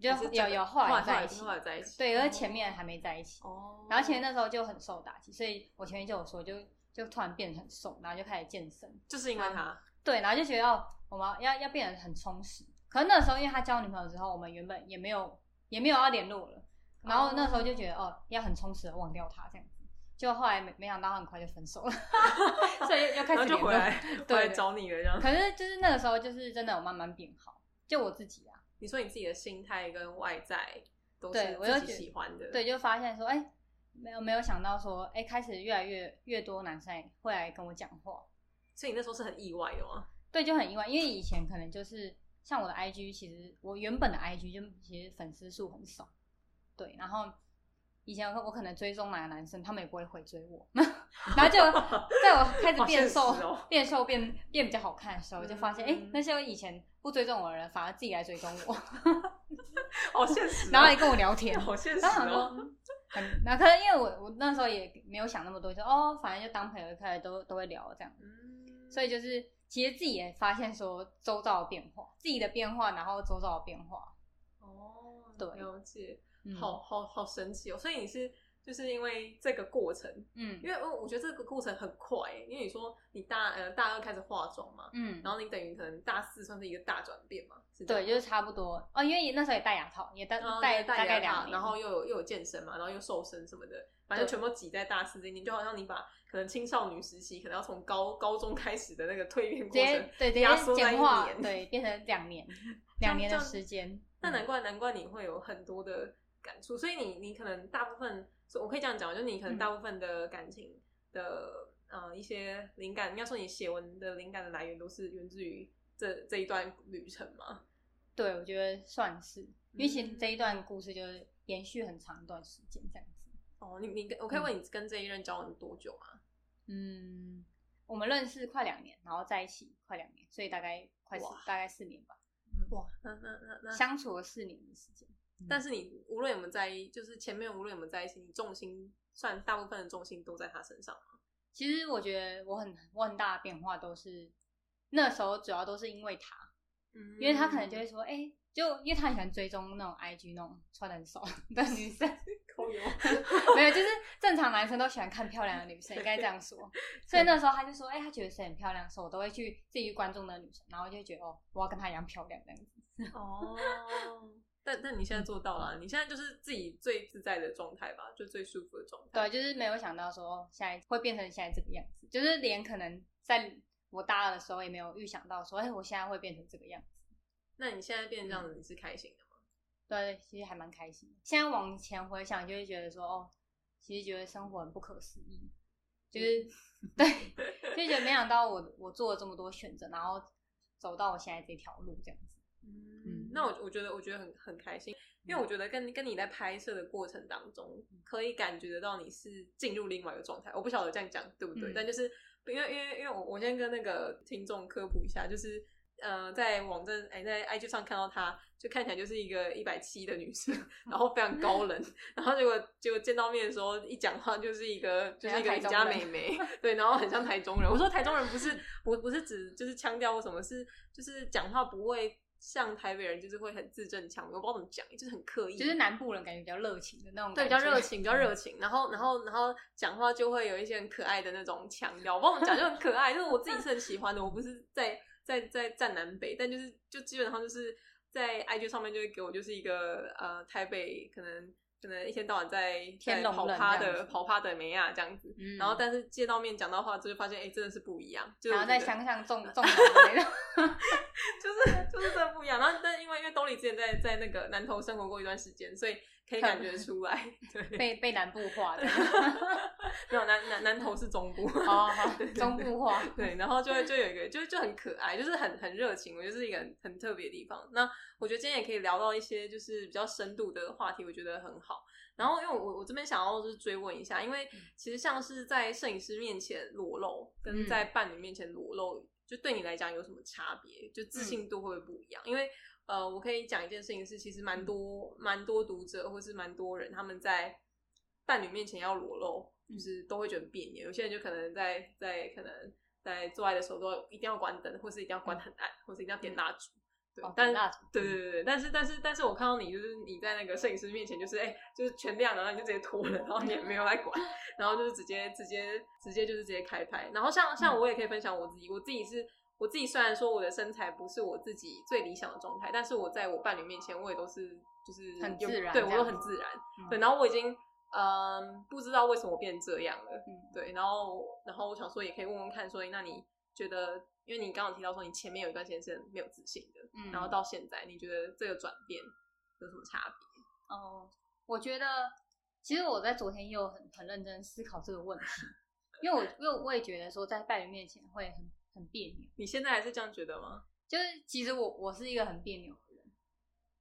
就有有后来在一起后，来在一起，对，而前面还没在一起，哦，然后前面那时候就很受打击，所以我前面就有说就就突然变得很瘦，然后就开始健身，就是因为他，对，然后就觉得哦，我们要要变得很充实。可是那时候因为他交女朋友之后，我们原本也没有也没有要联络了，然后那时候就觉得哦，要很充实的忘掉他这样子。就后来没没想到他很快就分手了，所以又开然后就始。回来回对来找你了，这样。可是就是那个时候，就是真的有慢慢变好。就我自己啊，你说你自己的心态跟外在都对是自己喜欢的，对，就发现说，哎、没有没有想到说，哎、开始越来越越多男生会来跟我讲话，所以你那时候是很意外的吗？对，就很意外，因为以前可能就是像我的 IG，其实我原本的 IG 就其实粉丝数很少，对，然后以前我我可能追踪哪个男生，他们也不会回追我，然后就在我开始变瘦、哦变瘦变变比较好看的时候，我就发现哎、那些我以前不追踪我的人，反而自己来追踪我，好现实哦，然后来跟我聊天，好现实然后想说哦。嗯很，那可能因为我我那时候也没有想那么多，就哦，反正就当朋友，开始都都会聊这样。嗯所以就是其实自己也发现说周遭的变化，自己的变化，然后周遭的变化。哦，对了解，嗯好好好神奇哦！所以你是就是因为这个过程，嗯。因为我我觉得这个过程很快欸，因为你说你大呃大二开始化妆嘛，嗯，然后你等于可能大四算是一个大转变嘛，对，就是差不多。哦，因为那时候也戴牙套，也戴戴大戴牙套概两年，然后又有又有健身嘛，然后又瘦身什么的，反正全部挤在大四这一年，就好像你把可能青少女时期可能要从高高中开始的那个蜕变过程，对压缩在一，年对，变成两年，两年的时间。那嗯。难怪难怪你会有很多的感触，所以你你可能大部分，我可以这样讲，就是你可能嗯大部分的感情的、呃一些灵感，应该说你写文的灵感的来源都是源自于这这一段旅程嘛。对，我觉得算是，因为其实嗯这一段故事就是延续很长一段时间这样子。哦，你你跟我可以问你跟这一任交往多久吗？嗯，我们认识快两年，然后在一起快两年，所以大概快四大概四年吧，哇，那那那那，相处了四年的时间。但是你无论有没有在意，就是前面无论有没有在一起，你重心算大部分的重心都在他身上吗？其实我觉得我很我很大的变化都是那时候主要都是因为他，嗯因为他可能就会说，哎、就因为他很喜欢追踪那种 IG 那种穿的很少的女生，抠油，没有，就是正常男生都喜欢看漂亮的女生，应该这样说。所以那时候他就说，哎、他觉得谁很漂亮的时候，我都会去自己去关注那个女生，然后就会觉得，哦，我要跟她一样漂亮这样子。哦，但但你现在做到了，你现在就是自己最自在的状态吧，就最舒服的状态。对，就是没有想到说哦现在会变成现在这个样子，就是连可能在我大二的时候也没有预想到说，哎、我现在会变成这个样子。那你现在变成这样子，你是开心的吗？对，其实还蛮开心的。现在往前回想，就会觉得说，哦，其实觉得生活很不可思议，就是、对，就觉得没想到我我做了这么多选择，然后走到我现在这条路这样子。嗯，那我我觉得我觉得很很开心，因为我觉得跟跟你在拍摄的过程当中，可以感觉得到你是进入另外一个状态。我不晓得这样讲对不对，嗯但就是因为因为因为我我先跟那个听众科普一下，就是呃在网站哎在 IG 上看到她，就看起来就是一个一百七的女生，然后非常高冷，然后结果结果见到面的时候一讲话就是一个就是一个很像宜家美眉，对，然后很像台中人。我说台中人不是不不是指就是腔调或什么，是就是讲话不会。像台北人就是会很自正腔，我不知道怎么讲，就是很刻意，就是南部人感觉比较热情的那种对，比，较热。情，比较热情，然后然后然后讲话就会有一些很可爱的那种腔调，我不知道怎么讲，就很可爱，就是我自己是很喜欢的，我不是在在在站南北，但就是就基本上就是在 IG 上面就会给我就是一个呃台北可能可能一天到晚在在天龙人跑趴的跑趴的梅亚这样子，嗯。然后但是见到面讲到话之后就发现哎、真的是不一样，就是然后在乡下种种草之类的，就是就是真的不一样。然后，但因为因为东里之前在在那个南投生活过一段时间，所以可以感觉出来，对，被被南部化的，没有南南南投是中部，好好中部化，对，然后就会就有一个就就很可爱，就是很很热情，我觉得是一个很很特别的地方。那我觉得今天也可以聊到一些就是比较深度的话题，我觉得很好。然后因为我我这边想要就是追问一下，因为其实像是在摄影师面前裸露，跟嗯在伴侣面前裸露，就对你来讲有什么差别？就自信度会不会不一样？因为呃，我可以讲一件事情是，其实蛮多蛮多读者或是蛮多人他们在伴侣面前要裸露，就是都会觉得别扭。有些人就可能在在可能在做爱的时候都一定要关灯，或是一定要关很暗，或是一定要点蜡烛。对哦，但对对对对，但是但是但是我看到你就是你在那个摄影师面前，就是哎、就是全亮了，然后你就直接脱了，然后你也没有来管，然后就是直接直接直接就是直接开拍。然后像像我也可以分享我自己，我自己是我自己虽然说我的身材不是我自己最理想的状态，但是我在我伴侣面前，我也都是就是很自然对我都很自然。嗯对，然后我已经嗯不知道为什么我变这样了，嗯对，然后然后我想说也可以问问看说，那你觉得，因为你刚刚提到说你前面有一段时间是没有自信的，嗯然后到现在，你觉得这个转变有什么差别？哦，我觉得其实我在昨天也有很很认真思考这个问题，因为我因为我也觉得说在伴侣面前会很很别扭，你现在还是这样觉得吗？就是其实我我是一个很别扭的人，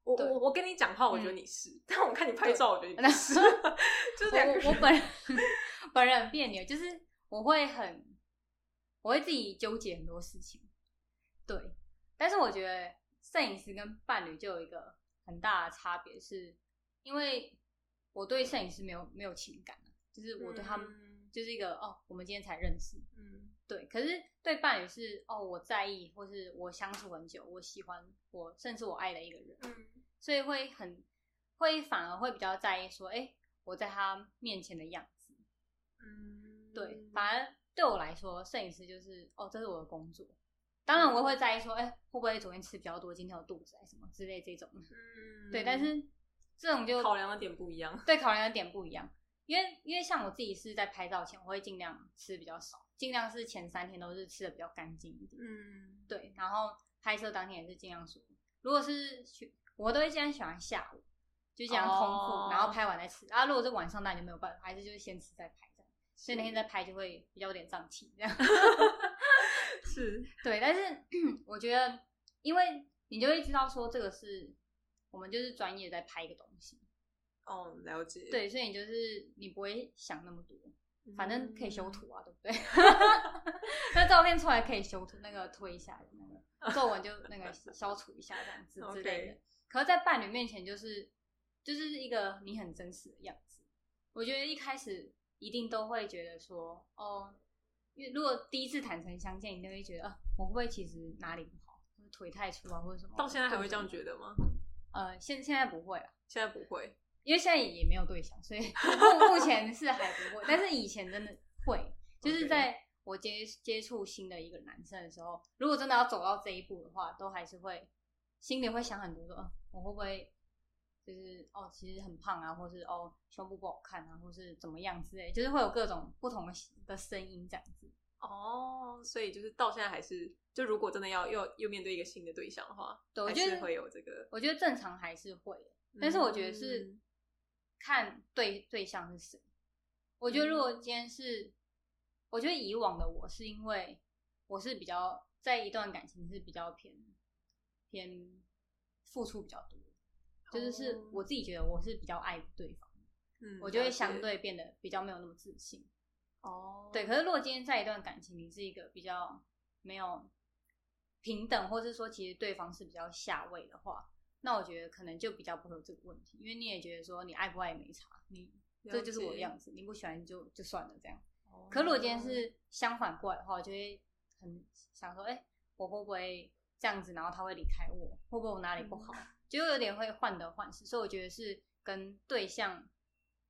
我我我跟你讲话，我觉得嗯你是，但我看你拍照，我觉得你不 是，就是我两个人我我本人本人很别扭，就是我会很我会自己纠结很多事情，对，但是我觉得摄影师跟伴侣就有一个很大的差别，是因为我对摄影师没有没有情感，就是我对他们嗯。就是一个哦，我们今天才认识，嗯。对，可是对伴侣是哦，我在意，或是我相处很久，我喜欢我，甚至我爱的一个人，嗯。所以会很会反而会比较在意说，哎、我在他面前的样子。嗯，对，反而对我来说，摄影师就是哦，这是我的工作。当然，我会在意说，哎、会不会昨天吃比较多，今天有肚子还什么之类这种。嗯，对，但是这种就考量的点不一样。对考量的点不一样，因为因为像我自己是在拍照前，我会尽量吃比较少，尽量是前三天都是吃的比较干净一点。嗯，对，然后拍摄当天也是尽量说，如果是去，我都会尽量喜欢下午，就这样空腹，哦然后拍完再吃。啊，如果是晚上，那你就没有办法，还是就是先吃再拍。所以那天在拍就会比较有点胀气这样。是，对，但是 我觉得，因为你就会知道说这个是我们就是专业在拍一个东西，哦，了解。对，所以你就是你不会想那么多，嗯，反正可以修图啊，对不对？那照片出来可以修图，那个推一下那个皱纹就那个消除一下这样子之类的。可是，在伴侣面前就是就是一个你很真实的样子。我觉得一开始一定都会觉得说，哦，因为如果第一次坦诚相见，你就会觉得，啊，我会不会其实哪里不好，腿太粗啊，或者什么？到现在还会这样觉得吗？呃，现现在不会了。现在不会。因为现在也没有对象，所以 目目前是还不会，但是以前真的会，就是在我接接触新的一个男生的时候，如果真的要走到这一步的话，都还是会心里会想很多说，呃我会不会就是哦，其实很胖啊，或是哦胸部不好看啊，或是怎么样之类，就是会有各种不同的的声音这样子。哦，所以就是到现在还是，就如果真的要又又面对一个新的对象的话，对我觉得还是会有这个。我觉得正常还是会，但是我觉得是嗯看对对象是谁。我觉得如果今天是，我觉得以往的我是因为我是比较在一段感情是比较偏偏付出比较多，就是是哦。我自己觉得我是比较爱对方，嗯我就会相对变得比较没有那么自信。哦，对，可是如果今天在一段感情，你是一个比较没有平等，或是说其实对方是比较下位的话，那我觉得可能就比较不会有这个问题，因为你也觉得说你爱不爱也没差，你这就是我的样子，你不喜欢就就算了这样。哦。可如果今天。是相反过来的话，我就会很想说，哎、我会不会这样子，然后他会离开我，会不会我哪里不好，就有点会患得患失，所以我觉得是跟对象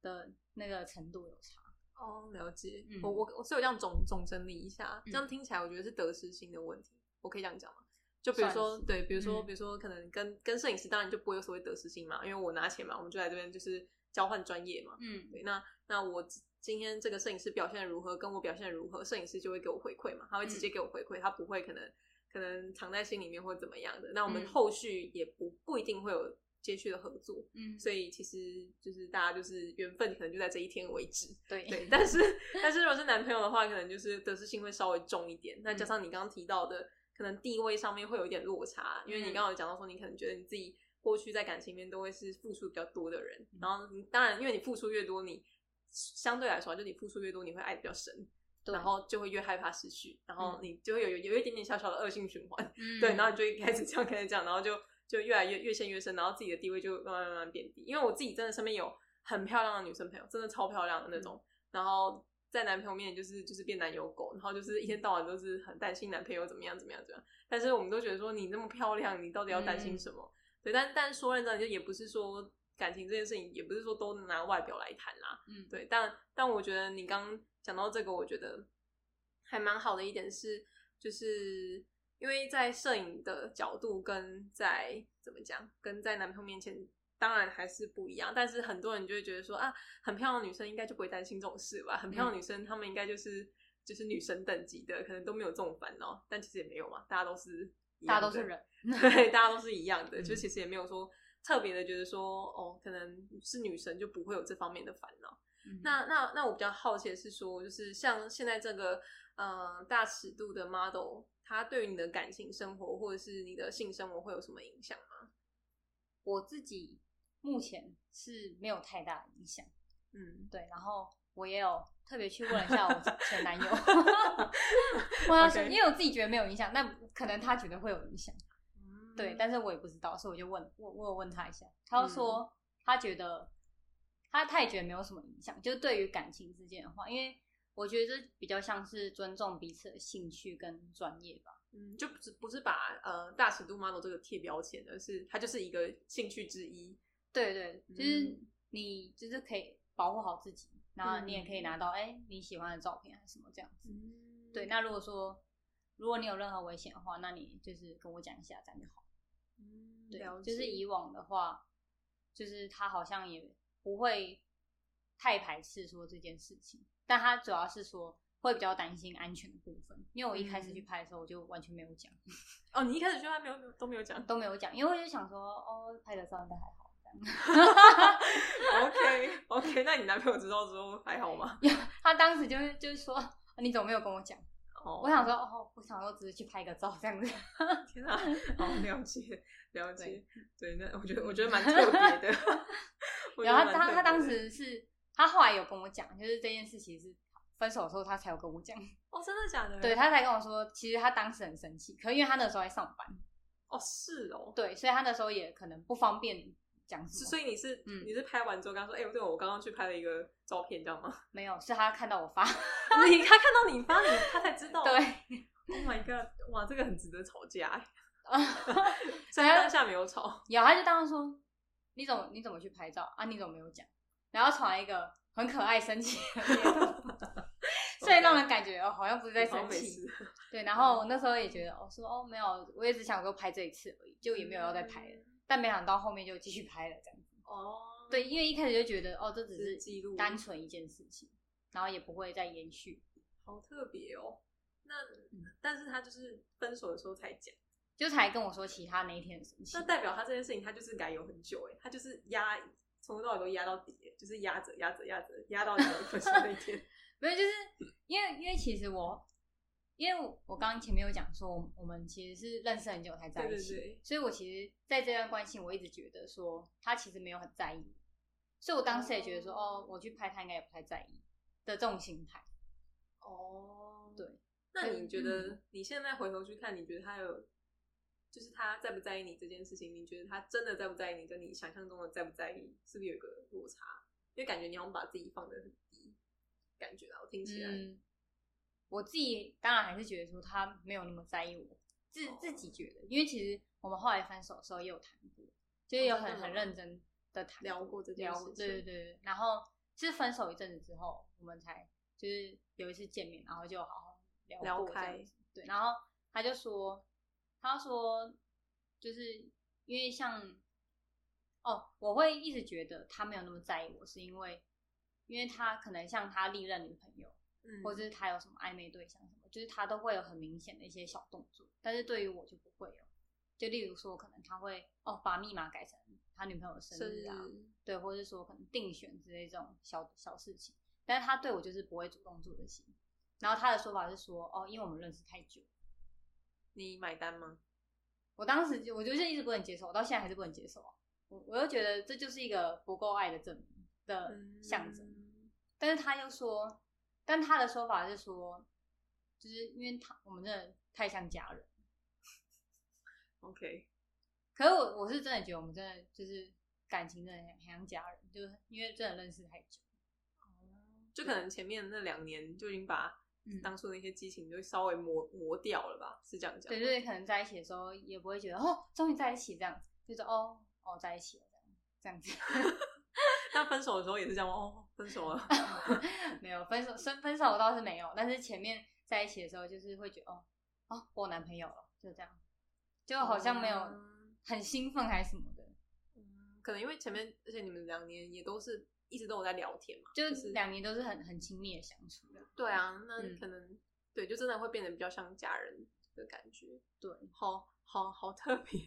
的那个程度有差。哦，了解。嗯我我我所以我这样总总整理一下，嗯这样听起来我觉得是得失心的问题，我可以这样讲吗？就比如，说对，比如说，嗯比如说，可能跟跟摄影师，当然就不会有所谓得失心嘛，因为我拿钱嘛，我们就来这边就是交换专业嘛。嗯对，那那我今天这个摄影师表现得如何，跟我表现得如何，摄影师就会给我回馈嘛，他会直接给我回馈，他不会可能可能藏在心里面或怎么样的。那我们嗯后续也不不一定会有接续的合作，嗯，所以其实就是大家就是缘分可能就在这一天为止。对对，但是但是如果是男朋友的话，可能就是得失心会稍微重一点。那加上你刚刚提到的，可能地位上面会有一点落差，因为你嗯刚刚有讲到说，你可能觉得你自己过去在感情里面都会是付出比较多的人，嗯然后你当然因为你付出越多，你相对来说就你付出越多，你会爱的比较深。对。然后就会越害怕失去，然后嗯。你就会有有有一点点小小的恶性循环，嗯。对，然后你就会开始这样开始这样，然后就就越来越越陷越深，然后自己的地位就慢慢慢慢变低。因为我自己真的身边有很漂亮的女生朋友，真的超漂亮的那种，然后在男朋友面前就是就是变男友狗，然后就是一天到晚都是很担心男朋友怎么样怎么样怎么样。但是我们都觉得说你那么漂亮，你到底要担心什么？对，但但说认真的，就也不是说感情这件事情，也不是说都拿外表来谈啦。嗯，对，但但我觉得你刚讲到这个，我觉得还蛮好的一点是，就是因为在摄影的角度跟在怎么讲，跟在男朋友面前，当然还是不一样。但是很多人就会觉得说啊，很漂亮的女生应该就不会担心这种事吧？很漂亮的女生，她们应该就是就是女神等级的，可能都没有这种烦恼。但其实也没有嘛，大家都是大家都是人，对，大家都是一样的，嗯就其实也没有说特别的觉得说，哦，可能是女生就不会有这方面的烦恼。嗯那那那我比较好奇的是说，就是像现在这个呃大尺度的 model，它对于你的感情生活或者是你的性生活会有什么影响吗？我自己目前是没有太大影响，嗯，对，然后我也有特别去问了一下我前 男友，问他说因为我自己觉得没有影响，那可能他觉得会有影响，嗯对，但是我也不知道，所以我就问我我有问他一下，他就说他觉得他他也觉得没有什么影响，就是对于感情之间的话，因为我觉得这比较像是尊重彼此的兴趣跟专业吧。嗯，就不是不是把呃大尺度 model 这个贴标签，而是它就是一个兴趣之一。对对，就是嗯你就是可以，保护好自己，然后你也可以拿到哎、你喜欢的照片还是什么这样子。嗯对，那如果说如果你有任何危险的话，那你就是跟我讲一下，这样就好。嗯对，就是以往的话，就是他好像也不会太排斥说这件事情，但他主要是说会比较担心安全的部分，因为我一开始去嗯拍的时候，我就完全没有讲，哦，你一开始去拍没有都没有讲都没有讲，因为我就想说，哦，拍的照应该还好。OK OK，那你男朋友知道之后还好吗？他当时就是就是说，你怎么没有跟我讲？哦我想说，哦，我想说只是去拍个照这样子。天啊，好了解了解，对，那我觉得我觉得蛮特别的。然后他他当时是，他后来有跟我讲，就是这件事其实是分手的时候他才有跟我讲，哦，真的假的？对他才跟我说，其实他当时很生气，可因为他那时候在上班，哦是哦，对，所以他那时候也可能不方便讲什么。所以你是嗯你是拍完之后跟他说，哎，对，我刚刚去拍了一个照片，这样吗？没有，是他看到我发，你他看到你发你，他才知道。对，，Oh my god，哇，这个很值得吵架欸。所所以当下没有吵。有他就当时说，你怎么你怎么去拍照啊？你怎么没有讲？然后传一个很可爱生气的 所以让人感觉哦，好像不是在生气。对，然后我那时候也觉得，哦，说哦没有，我也只想说拍这一次而已，就也没有要再拍了。但没想到后面就继续拍了这样子。哦，对，因为一开始就觉得，哦，这只只是是记录单纯一件事情，然后也不会再延续。好特别哦。那嗯但是他就是分手的时候才讲，就才跟我说其他那一天的事情那，代表他这件事情他就是改有很久哎，他就是压从头到尾都压到底欸，就是压着压着压着压到你们分手那一天。没有，就是因为因为其实我，因为我我刚刚前面有讲说，我我们其实是认识很久才在一起，对对对所以我其实在这段关系，我一直觉得说他其实没有很在意，所以我当时也觉得说，哦哦，我去拍他应该也不太在意的这种心态。哦，对。那你觉嗯得你现在回头去看，你觉得他有，就是他在不在意你这件事情？你觉得他真的在不在意你，跟你想象中的在不在意，是不是有一个落差？因为感觉你好像把自己放得很低，感觉啊，我听起来，嗯，我自己当然还是觉得说他没有那么在意我，自自己觉得，因为其实我们后来分手的时候也有谈过，就是有很很认真的谈聊过这件事情对对对对，然后是分手一阵子之后，我们才就是有一次见面，然后就好好聊聊过开，对，然后他就说，他说就是因为像。哦，我会一直觉得他没有那么在意我，是因为，因为他可能像他历任女朋友，嗯或者是他有什么暧昧对象什么，就是他都会有很明显的一些小动作，但是对于我就不会有。就例如说，可能他会哦把密码改成他女朋友的生生日啊，对，或者是说可能定选之类这种小小事情，但是他对我就是不会主动做这些。然后他的说法是说，哦，因为我们认识太久，你买单吗？我当时就我就是一直不能接受，我到现在还是不能接受啊。我我又觉得这就是一个不够爱的证明的象征。嗯但是他又说，但他的说法是说，就是因为他我们真的太像家人。OK，可是我我是真的觉得我们真的就是感情真的很很像家人，就是因为真的认识太久。就可能前面那两年就已经把嗯当初那些激情就稍微磨磨掉了吧？是这样讲吗？对对，可能在一起的时候也不会觉得哦，终于在一起这样，就是哦哦在一起了这样这样子。那分手的时候也是这样吗哦，分手了。没有分手，分分手倒是没有，但是前面在一起的时候就是会觉得哦哦我有男朋友了，就这样，就好像没有嗯很兴奋还是什么的。嗯可能因为前面，而且你们两年也都是一直都有在聊天嘛，就是是两年都是很很亲密的相处的。对啊，那嗯可能、对，就真的会变得比较像家人的感觉，对，好好好特别。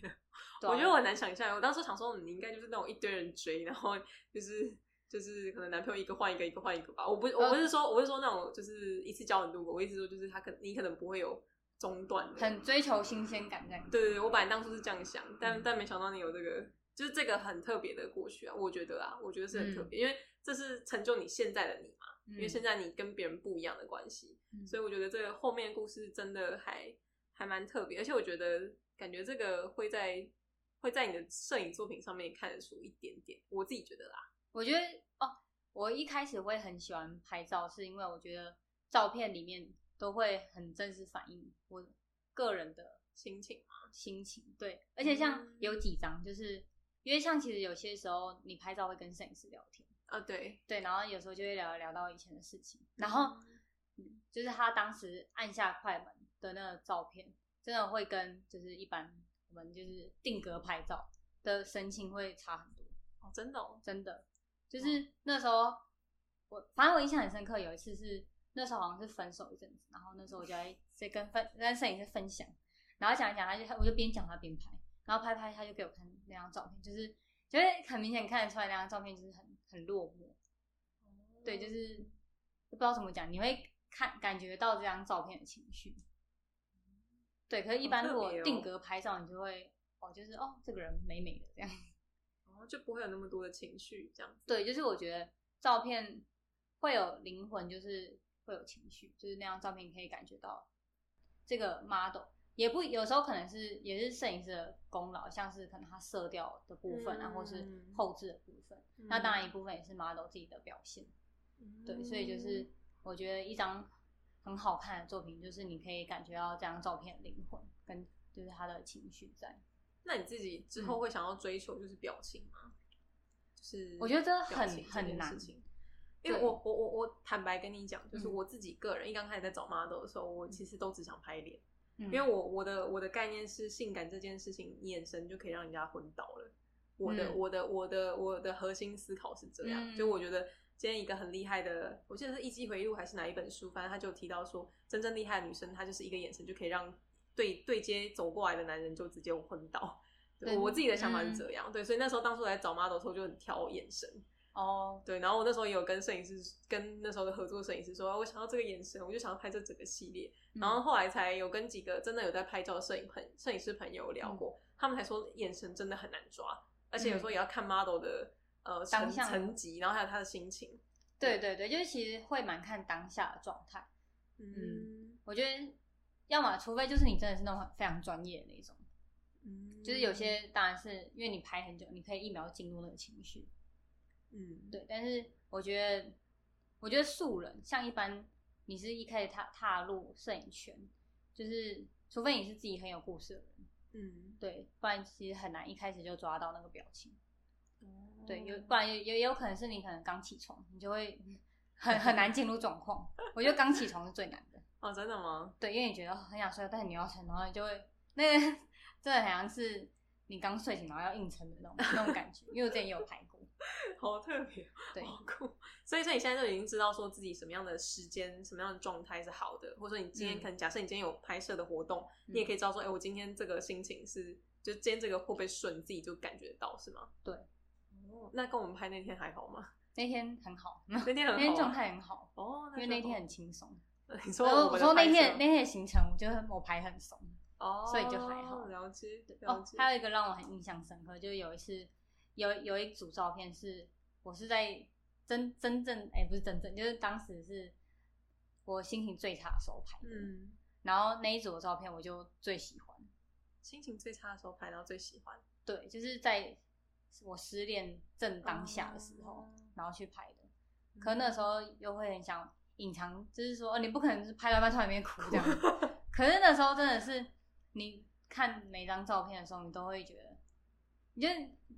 我觉得我很难想象，我当时想说你应该就是那种一堆人追，然后就是就是可能男朋友一个换一个，一个换一个吧。我不我不是说我不是说那种就是一次交很多个，我一直说就是他可你可能不会有中断的，很追求新鲜感这样。对对对，我本来当初是这样想，但嗯。但没想到你有这个，就是这个很特别的过去啊，我觉得啊，我觉得是很特别，因为这是成就你现在的你嘛，因为现在在你跟别人不一样的关系，嗯。所以我觉得这个后面故事真的还还蛮特别，而且我觉得感觉这个会在会在你的摄影作品上面看得出一点点，我自己觉得啦，我觉得哦，我一开始会很喜欢拍照，是因为我觉得照片里面都会很真实反映我个人的心情嘛，心情。对，而且像嗯有几张就是。因因为像其实有些时候你拍照会跟摄影师聊天，啊，对，对，然后有时候就会聊聊到以前的事情，然后嗯就是他当时按下快门的那个照片，真的会跟就是一般我们就是定格拍照的神情会差很多，哦，真的哦，真的，就是那时候我反正我印象很深刻，有一次是那时候好像是分手一阵子，然后那时候我就在在跟分跟摄影师分享，然后讲一讲，他就我就边讲他边拍，然后拍拍他就给我看那张照片，就是就会很明显看得出来那张照片就是很很落寞，对，就是不知道怎么讲，你会看感觉到这张照片的情绪，对，可是，一般如果定格拍照，你就会哦，就是哦，这个人美美的这样。哦，就不会有那么多的情绪这样子。对，就是我觉得照片会有灵魂，就是会有情绪，就是那张照片你可以感觉到这个 model 也不有时候可能是也是摄影师的功劳，像是可能他色调的部分啊，或是嗯后置的部分，那当然一部分也是 model 自己的表现。对，所以就是我觉得一张很好看的作品，就是你可以感觉到这张照片的灵魂跟就是他的情绪在。那你自己之后会想要追求就是表情吗？就是嗯我觉得很很难因为我我我我坦白跟你讲，就是嗯。我自己个人一刚开始在找 model 的时候，我其实都只想拍脸，因因为我我的我的概念是性感这件事情，眼神就可以让人家昏倒了。我的、嗯。我的我的我的核心思考是这样，嗯。就我觉得今天一个很厉害的，我记得是《一击回忆录》还是哪一本书，反正他就提到说，真正厉害的女生，她就是一个眼神就可以让对对接走过来的男人就直接昏倒。对对我自己的想法是嗯这样，对，所以那时候当初来找 model 的时候就很挑眼神，哦，对，然后我那时候也有跟摄影师，跟那时候的合作摄影师说，我想要这个眼神，我就想要拍这整个系列。嗯然后后来才有跟几个真的有在拍照的摄影朋摄影师朋友聊过，他们才说眼神真的很难抓，而且有时候也要看 model 的呃层层级，然后还有他的心情。对对对，就是其实会蛮看当下的状态。嗯我觉得，要么除非就是你真的是那种很非常专业的那种，嗯就是有些当然是因为你拍很久，你可以一秒进入那个情绪，嗯对。但是我觉得，我觉得素人像一般你是一开始踏踏入摄影圈，就是除非你是自己很有故事的人，嗯对，不然其实很难一开始就抓到那个表情。哦对，有不然也也也有可能是你可能刚起床，你就会很很难进入状况。我觉得刚起床是最难的。哦真的吗？对，因为你觉得很想睡，但是你要撑，然后你就会那个真的好像是你刚睡醒然后要硬撑的那种那种感觉。因为我之前也有排过，好特别，对好酷。所以，所以你现在就已经知道说自己什么样的时间、什么样的状态是好的，或者说你今天嗯可能假设你今天有拍摄的活动，你也可以知道说，哎、我今天这个心情是，就今天这个会不会顺，自己就感觉到是吗？对。哦，那跟我们拍那天还好吗？那天很好，那天很好、啊，那天状态很好，哦，因为那天很，很轻松。你说我说那天那天的行程，我觉得我排很松。哦，所以就还好了解，了哦，解。还有一个让我很印象深刻，就是有一次有有一组照片是我是在真真正哎、不是真正，就是当时是我心情最差的时候拍的，嗯，然后那一组的照片我就最喜欢。心情最差的时候拍到最喜欢对，就是在我失恋正当下的时候，哦然后去拍的。可那时候又会很想隐藏，就是说，哦，你不可能是拍到一半突然间哭这样。可是那时候真的是，你看每张照片的时候，你都会觉得，你就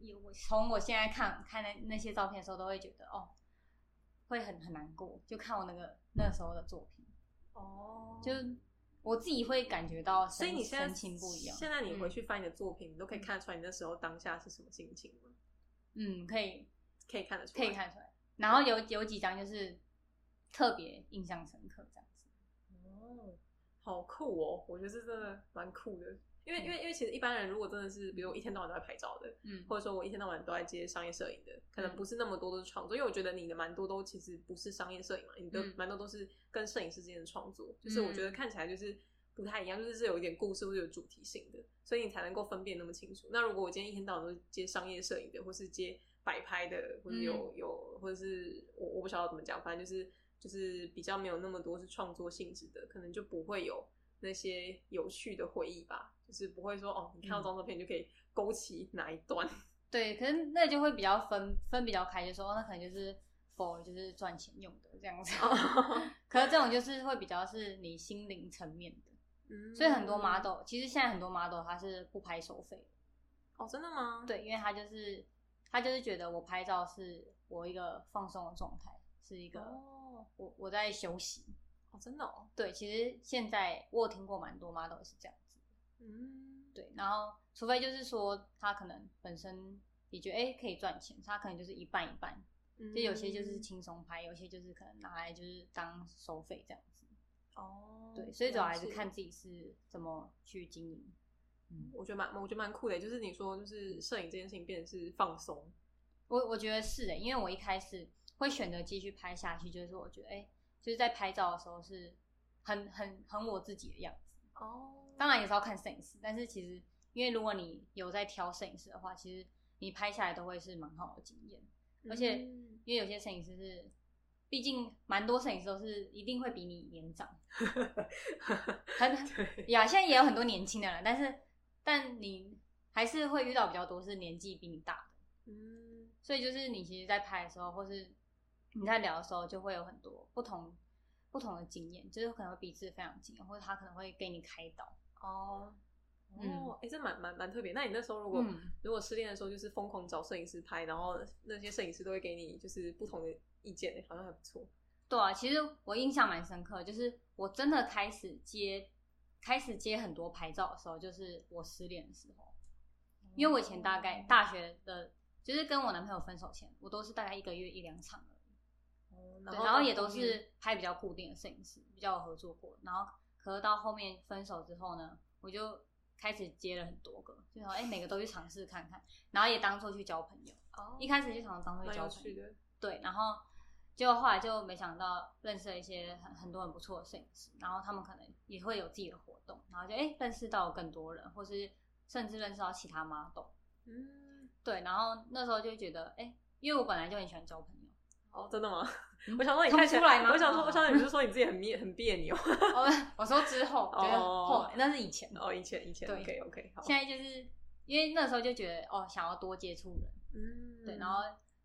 有我从我现在看看那那些照片的时候，都会觉得哦，会很很难过。就看我那个那时候的作品，哦，就我自己会感觉到，所以你现在神情不一样。现在你回嗯去翻你的作品，你都可以看得出来你那时候当下是什么心情吗？嗯，可以可以看得出来，可以看出来。然后有有几张就是特别印象深刻这样子。哦，好酷哦！我觉得这真的蛮酷的，因为嗯因为因为其实一般人如果真的是，比如我一天到晚都在拍照的，嗯或者说我一天到晚都在接商业摄影的，可能嗯不是那么多都是创作，因为我觉得你的蛮多都其实不是商业摄影嘛，你的嗯蛮多都是跟摄影师之间的创作，就是我觉得嗯看起来就是不太一样，就是是有一点故事或者有主题性的，所以你才能够分辨那么清楚。那如果我今天一天到晚都是接商业摄影的，或是接摆拍的，或者有、有，或者是我我不晓得怎么讲，反正就是就是比较没有那么多是创作性质的，可能就不会有那些有趣的回忆吧，就是不会说哦，你看到这张照片就可以勾起哪一段。对，可是那就会比较分分比较开，就说哦那可能就是 for 就是赚钱用的这样子。可是这种就是会比较是你心灵层面的，所以很多 model 其实现在很多 model 他是不拍收费的，哦，真的吗？对，因为他就是他就是觉得我拍照是我一个放松的状态，是一个、哦，我我在休息。哦，真的哦，对，其实现在我有听过蛮多 model 是这样子。嗯，对，然后除非就是说他可能本身也觉得哎、诶可以赚钱，他可能就是一半一半，嗯就有些就是轻松拍，有些就是可能拿来就是当收费这样子。哦，对，所以主要还是看自己是怎么去经营。嗯，我觉得蛮，我觉得蛮酷的，就是你说，就是摄影这件事情变得是放松，我我觉得是的，因为我一开始会选择继续拍下去，就是我觉得哎、诶就是在拍照的时候是很很很我自己的样子。哦，当然也是要看摄影师，但是其实因为如果你有在挑摄影师的话，其实你拍下来都会是蛮好的经验。而且嗯。因为有些摄影师是，毕竟蛮多摄影师都是一定会比你年长，很对，呀，现在也有很多年轻的人，但是但你还是会遇到比较多是年纪比你大的，嗯，所以就是你其实，在拍的时候，或是你在聊的时候，就会有很多不同不同的经验，就是可能会彼此非常经验，或者他可能会给你开导。哦，嗯哦，哎、这蛮蛮蛮特别。那你那时候如果、嗯如果失恋的时候，就是疯狂找摄影师拍，然后那些摄影师都会给你就是不同的意见，好像还不错。对啊，其实我印象蛮深刻，就是我真的开始接开始接很多拍照的时候，就是我失恋的时候。因为我以前大概大学的，就是跟我男朋友分手前，我都是大概一个月一两场然后也都是拍比较固定的摄影师，比较有合作过。然后，可是到后面分手之后呢，我就开始接了很多个，就说哎、每个都去尝试看看，然后也当做去交朋友。哦，一开始就想当做交朋友。对，然后结果后来就没想到认识了一些很很多很不错的摄影师，然后他们可能也会有自己的活动，然后就哎、认识到更多人，或是甚至认识到其他 model。嗯，对，然后那时候就觉得哎、因为我本来就很喜欢交朋友。哦，真的吗？嗯我想说你看出来吗？我想说，哦我想说你不是说你自己很别很别扭？哦，我说之后，就是哦。那是以前。哦，以前以前对，OK OK，好，现在就是因为那时候就觉得哦，想要多接触人，嗯，对，然。后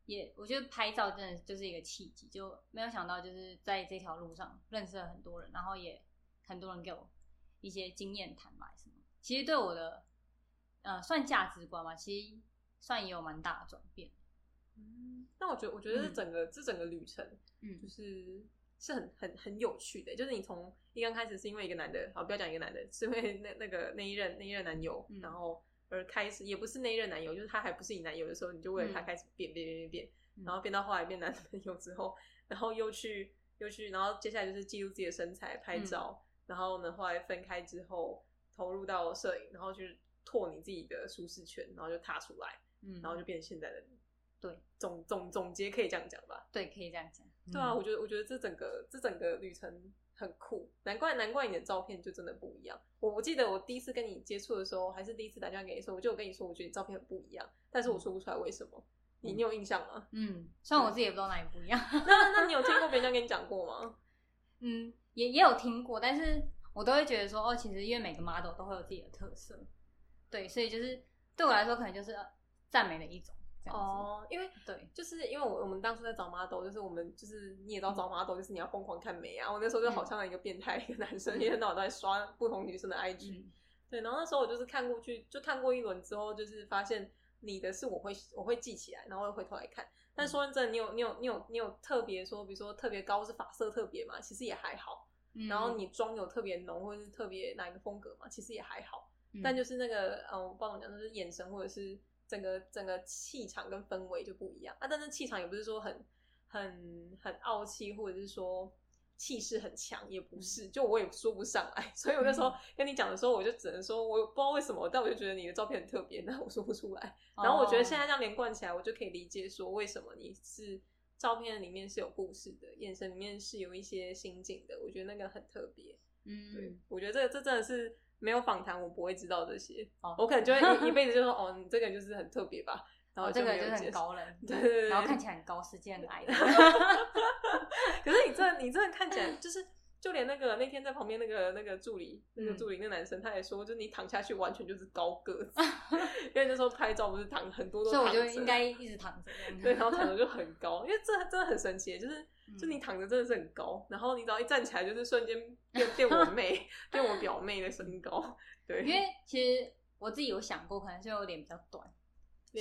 也我觉得拍照真的就是一个契机，就没有想到就是在这条路上认识了很多人，然后也很多人给我一些经验谈吧什么，其实对我的呃算价值观嘛，其实算也有蛮大的转变。嗯，但我觉得，我觉得这嗯。整个、这整个旅程，嗯。就是是很很很有趣的。就是你从一刚开始是因为一个男的，好不要讲一个男的，是因为那那个那一任那一任男友，嗯。然后而开始也不是那一任男友，就是他还不是你男友的时候，你就为了他嗯。开始变变变变变，嗯。然后变到后来变男朋友之后，然后又去又去，然后接下来就是记录自己的身材拍嗯。照，然后呢后来分开之后投入到摄影，然后去拓你自己的舒适圈，然后就踏出来，嗯，然后就变成现在的你。对总总总结可以这样讲吧？对，可以这样讲。对啊，嗯我觉得我觉得这整个这整个旅程很酷，难怪难怪你的照片就真的不一样。我我记得我第一次跟你接触的时候，还是第一次打电话给你的时候，我就有跟你说，我觉得你照片很不一样，但是我说不出来为什么。你你有印象吗？嗯，虽然我自己也不知道哪里不一样。那那你有 听过别人跟你讲过吗？嗯，也也有听过，但是我都会觉得说，哦，其实因为每个 model 都会有自己的特色，对，所以就是对我来说，可能就是呃赞美的一种这样子。哦，因为对，就是因为我我们当初在找 model，就是我们就是你也知道找 model 就是你要疯狂看美啊。我那时候就好像一个变态一个男生，嗯一天到晚都在刷不同女生的 IG，、嗯对，然后那时候我就是看过去，就看过一轮之后，就是发现你的是我会我会记起来，然后会回头来看。但说真的，你有你有你有你有特别说，比如说特别高是发色特别嘛，其实也还好。嗯然后你妆有特别浓，或者是特别哪一个风格嘛，其实也还好。嗯但就是那个嗯，我不知道怎么讲，就是眼神或者是整个整个气场跟氛围就不一样啊。但是气场也不是说很很很傲气，或者是说气势很强，也不是，就我也说不上来。所以我那时候嗯跟你讲的时候，我就只能说，我不知道为什么，但我就觉得你的照片很特别，但我说不出来。然后我觉得现在哦这样连贯起来，我就可以理解说为什么你是照片里面是有故事的，眼神里面是有一些心境的。我觉得那个很特别。嗯对嗯，，我觉得这个这真的是没有访谈我不会知道这些，哦我可能就会一一辈子就说 哦，你这个人就是很特别吧，然后哦，这个就是。很高冷，对对对然后看起来很高，实际很矮。可是你这你真的看起来 就是。就连那个那天在旁边那个那个助理，那个嗯助理那男生，他也说，就你躺下去完全就是高个子，因为那时候拍照不是躺很多都所以我就应该一直躺着。对，然后躺着就很高，因为这真的很神奇，就是嗯就你躺着真的是很高，然后你只要一站起来，就是瞬间变变我妹，变我表妹的身高。对，因为其实我自己有想过，可能是我脸比较短，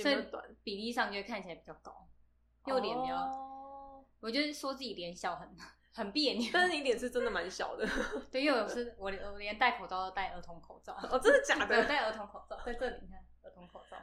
所以短，比例上就会看起来比较高，因为我脸比较，哦我就是说自己脸小很很别扭，但是你脸是真的蛮小的 对，因为我是我连我连戴口罩都戴儿童口罩，哦，真的假的，我的？戴儿童口罩，在这里你看儿童口罩，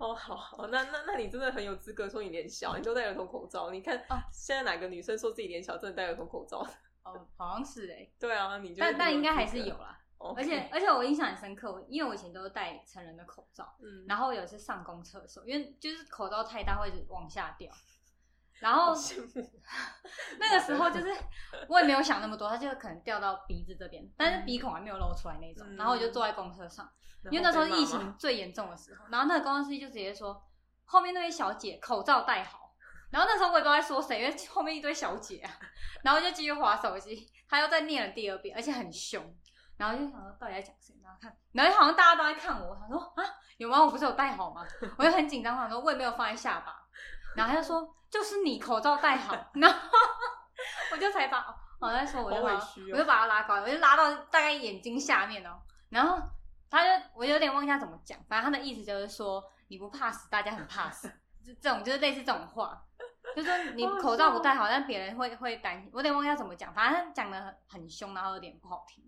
哦，好好，那那那你真的很有资格说你脸小，你都戴儿童口罩。你看啊现在哪个女生说自己脸小，真的戴儿童口罩？哦，好像是哎、对啊，你就但但应该还是有，啦。而且而且我印象很深刻，因为我以前都是戴成人的口罩，嗯，然后有一次上公厕的时候，因为就是口罩太大会往下掉，然后 那个时候就是我也没有想那么多，它就可能掉到鼻子这边，但是鼻孔还没有露出来那种。嗯然后我就坐在公车上，因为那时候疫情最严重的时候，然后那个公车司机就直接说，后面那位小姐口罩戴好。然后那时候我也不知道在说谁，因为后面一堆小姐啊，然后就继续划手机，他又再念了第二遍，而且很凶。然后就想说到底在讲谁，然后看，然后好像大家都在看我，我想说啊有吗？我不是有戴好吗？我就很紧张，我想说我也没有放在下巴，然后他就说就是你口罩戴好，然后我就才把我在说我就把哦我就把它拉高，我就拉到大概眼睛下面哦，然后他就我有点忘记他怎么讲，反正他的意思就是说你不怕死，大家很怕死，就这种就是类似这种话。就说你口罩不戴好，但别人会会担心。我有点忘记他怎么讲，反正他讲的很很凶，然后有点不好听。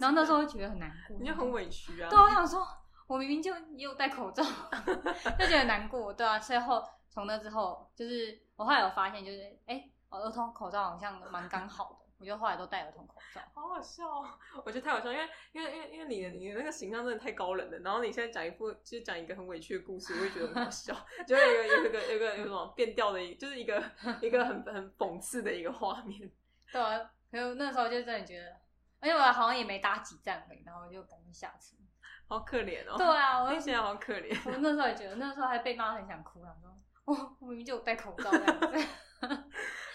然后那时候就觉得很难过，你就很委屈啊。对，我想说，我明明就也有戴口罩，就觉得难过，对啊。所以后从那之后，就是我后来有发现，就是哎、我儿童口罩好像蛮刚好的，我就后来都戴儿童口罩。好好笑、哦，我觉得太好笑，因为因为因为因为你的你的那个形象真的太高冷了，然后你现在讲一副就是讲一个很委屈的故事，我会觉得很好笑，就有一个有一个有一个有什么变调的一，就是一个一个很很讽刺的一个画面。对啊，可是那时候就真的觉得，而且我好像也没搭几站而已，然后就赶紧下车。好可怜哦。对啊，我听起来好可怜。我那时候也觉得，那时候还被骂很想哭，想说我我明明就有戴口罩这样子，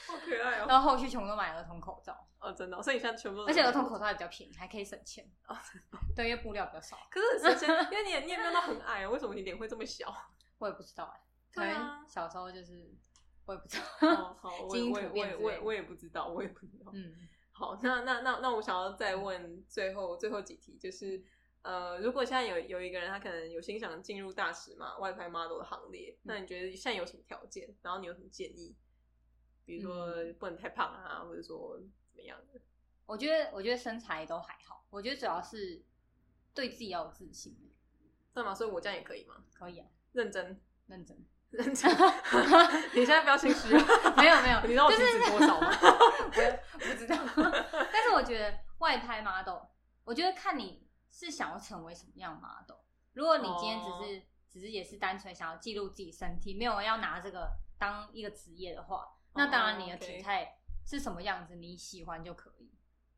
好可爱哦！然后后续全部都买儿童口罩，哦，真的哦、所以你现在全部都是而且儿童口罩也比较便宜，还可以省钱。哦，对，因为布料比较少。可是很神奇，因为你也你也没有到很矮，为什么你脸会这么小？我也不知道哎、可能小时候就是我也不知道。哦，好，我我我也我也我也不知道，我也不知道。嗯，好，那那那那我想要再问最后最后几题，就是呃，如果现在有有一个人他可能有心想进入大使嘛外拍 model 的行列，那你觉得现在有什么条件？然后你有什么建议？比如说嗯不能太胖啊，或者说怎么样的？我觉得我觉得身材都还好，我觉得主要是对自己要有自信，对吗？所以我这样也可以吗？可以啊，认真认真。认真，你现在不要心虚啊！没有没有，你知道我体就是脂多少吗？我不知道，但是我觉得外拍 model，我觉得看你是想要成为什么样的 model。如果你今天只是、只是也是单纯想要记录自己身体，没有要拿这个当一个职业的话，那当然你的体态是什么样子，你喜欢就可以。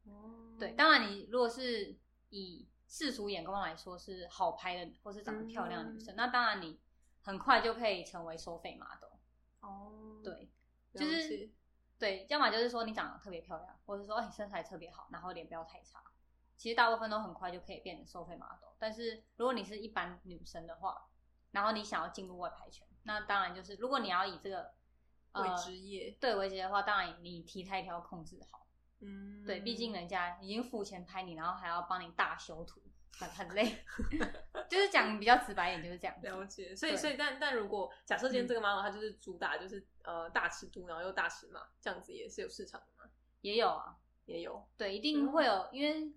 哦对，当然你如果是以世俗眼光来说是好拍的，或是长得漂亮的女生，那当然你很快就可以成为收费 model。哦，对，就是对，要么就是说你长得特别漂亮，或者说哦你身材特别好，然后脸不要太差。其实大部分都很快就可以变成收费 model。但是如果你是一般女生的话，然后你想要进入外拍圈，那当然就是如果你要以这个为呃职业，对为职业的话，当然你体态一定要控制好。嗯，对，毕竟人家已经付钱拍你，然后还要帮你大修图，很很累。就是讲比较直白一点，就是这样。了解，所以所以但但如果假设今天嗯这个 model 它就是主打就是呃大尺度，然后又大尺码，这样子也是有市场的吗？也有啊，也有，对，一定会有，因为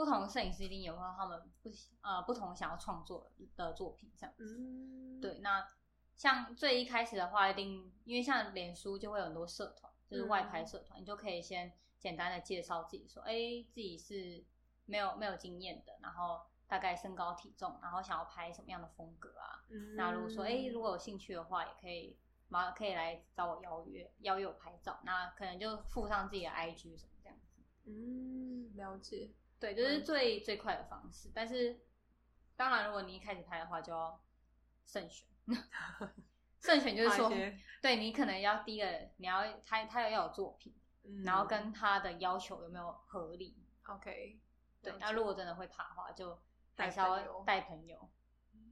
不同摄影师一定有他们不呃不同想要创作的作品这样子。嗯，对，那像最一开始的话，一定因为像脸书就会有很多社团，就是外拍社团，你就可以先简单的介绍自己，说，哎、自己是没有没有经验的，然后大概身高体重，然后想要拍什么样的风格啊？嗯那如果说，哎、如果有兴趣的话，也可以马可以来找我邀约，邀约我拍照，那可能就附上自己的 IG 什么这样子。嗯，了解，对，这、是最、最快的方式。但是当然，如果你一开始拍的话，就要慎选。慎选就是说对你可能要第一个你要他他要有作品，嗯然后跟他的要求有没有合理。OK，对那如果真的会怕的话，就带还是要带朋友，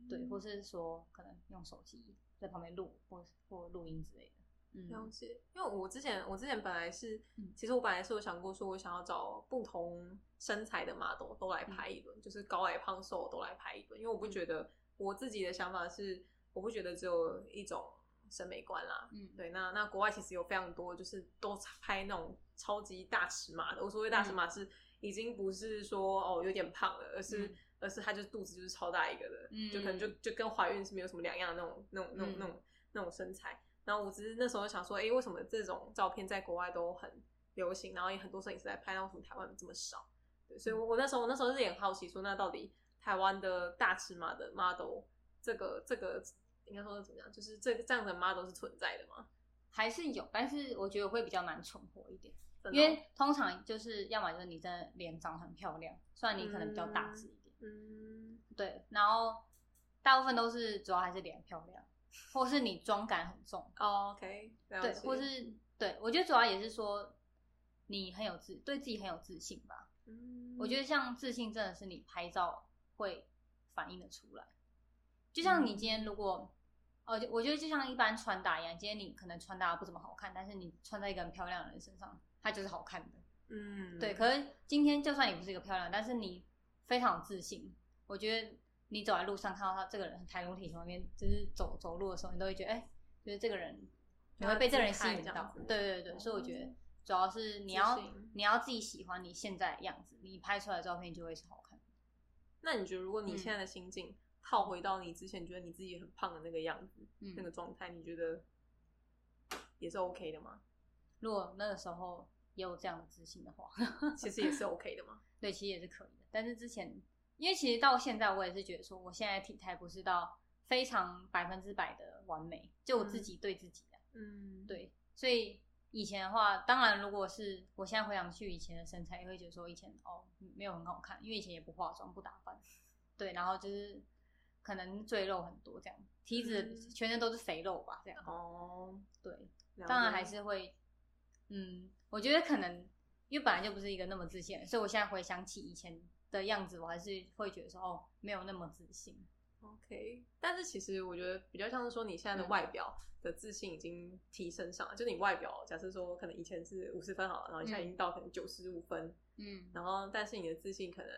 对，嗯或是说可能用手机在旁边录或或录音之类的。嗯。了解，因为我之前我之前本来是，嗯。其实我本来是有想过说，我想要找不同身材的 model 都来拍一轮，就是高矮胖瘦都来拍一轮，因为我不觉得我自己的想法是，我不觉得只有一种审美观啦。嗯，对，那那国外其实有非常多，就是都拍那种超级大尺码的。我所谓大尺码是已经不是说哦有点胖了，而是、嗯。而是他就肚子就是超大一个的，嗯就可能就就跟怀孕是没有什么两样的那种那种那种那种那种身材。然后我只是那时候想说，哎、为什么这种照片在国外都很流行，然后也很多摄影师在拍，那为什么台湾这么少？对，所以我我那时候我那时候是也很好奇说，那到底台湾的大尺码的 model 这个这个应该说是怎么样？就是这个这样的 model 是存在的吗？还是有，但是我觉得会比较难存活一点，哦因为通常就是要么就是你真的脸长很漂亮，虽然你可能比较大只一点，嗯对，然后大部分都是主要还是脸漂亮，或是你妆感很重，哦，OK，对，或是对我觉得主要也是说你很有自对自己很有自信吧。嗯。我觉得像自信真的是你拍照会反映的出来，就像你今天如果，呃，我觉得就像一般穿搭一样，今天你可能穿搭不怎么好看，但是你穿在一个很漂亮的人身上，它就是好看的。嗯。对，可是今天就算你不是一个漂亮，但是你非常自信，我觉得你走在路上看到他这个人抬头挺胸那边，就是走走路的时候，你都会觉得，哎、就是这个人，你会被这个人吸引到。对对对，所以我觉哦得主要是你要你要自己喜欢你现在的样子，你拍出来的照片就会是好看。那你觉得，如果你现在的心境套回到你之前觉得你自己很胖的那个样子、嗯那个状态，你觉得也是 OK 的吗？如果那个时候也有这样的自信的话，其实也是 OK 的吗？对，其实也是可以的。但是之前，因为其实到现在，我也是觉得说，我现在体态不是到非常百分之百的完美，就我自己对自己的。嗯，对，所以以前的话，当然如果是我现在回想去以前的身材，也会觉得说以前哦没有很好看，因为以前也不化妆不打扮，对，然后就是可能赘肉很多这样，体脂嗯全身都是肥肉吧，这样，哦，对，当然还是会，嗯，我觉得可能因为本来就不是一个那么自信所以我现在回想起以前的样子，我还是会觉得说哦没有那么自信，OK，但是其实我觉得比较像是说，你现在的嗯。外表的自信已经提升上来，就是你外表，假设说可能以前是五十分好了，然后你现在已经到可能九十五分，嗯。然后但是你的自信可能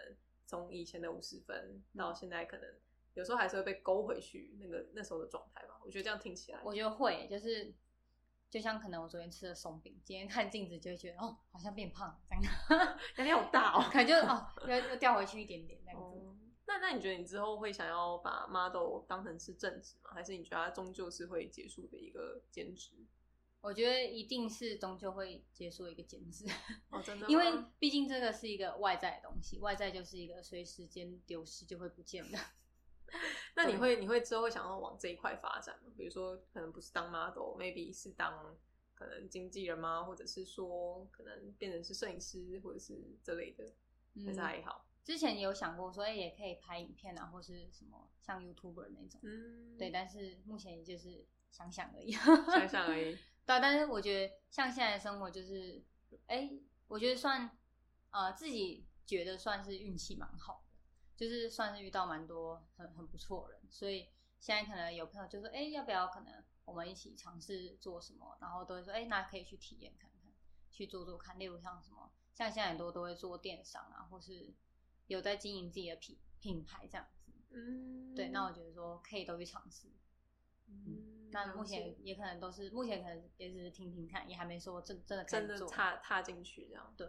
从以前的五十分嗯。到现在可能有时候还是会被勾回去那个那时候的状态吧。我觉得这样听起来，我觉得会，就是就像可能我昨天吃了松饼，今天看镜子就会觉得哦，好像变胖这样，压力好大哦。可能就哦又又掉回去一点点那样子。哦，那那你觉得你之后会想要把 model 当成是正职吗？还是你觉得它终究是会结束的一个兼职？我觉得一定是终究会结束一个兼职，哦，真的，因为毕竟这个是一个外在的东西，外在就是一个随时间丢失就会不见的。那你会你会之后会想要往这一块发展吗？比如说，可能不是当 model，maybe 是当可能经纪人吗？或者是说可能变成是摄影师，或者是这类的，还是还好？之前也有想过说，哎、也可以拍影片啊，或是什么像 YouTuber 那种。嗯，对，，但是目前也就是想想而已。想想而已。对啊，但是我觉得像现在的生活就是，哎、我觉得算呃自己觉得算是运气蛮好的，就是算是遇到蛮多很很不错的人，所以现在可能有朋友就说，哎、要不要可能我们一起尝试做什么，然后都会说，哎、那可以去体验看看，去做做看，例如像什么，像现在很多都会做电商啊，或是有在经营自己的品品牌这样子，嗯，对，那我觉得说可以都去尝试。嗯，那目前也可能都是，目前可能也只是听听看，也还没说真真的开真的。踏踏进去这样。对，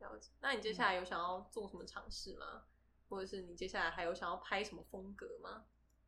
了解。那你接下来有想要做什么尝试吗？或者是你接下来还有想要拍什么风格吗？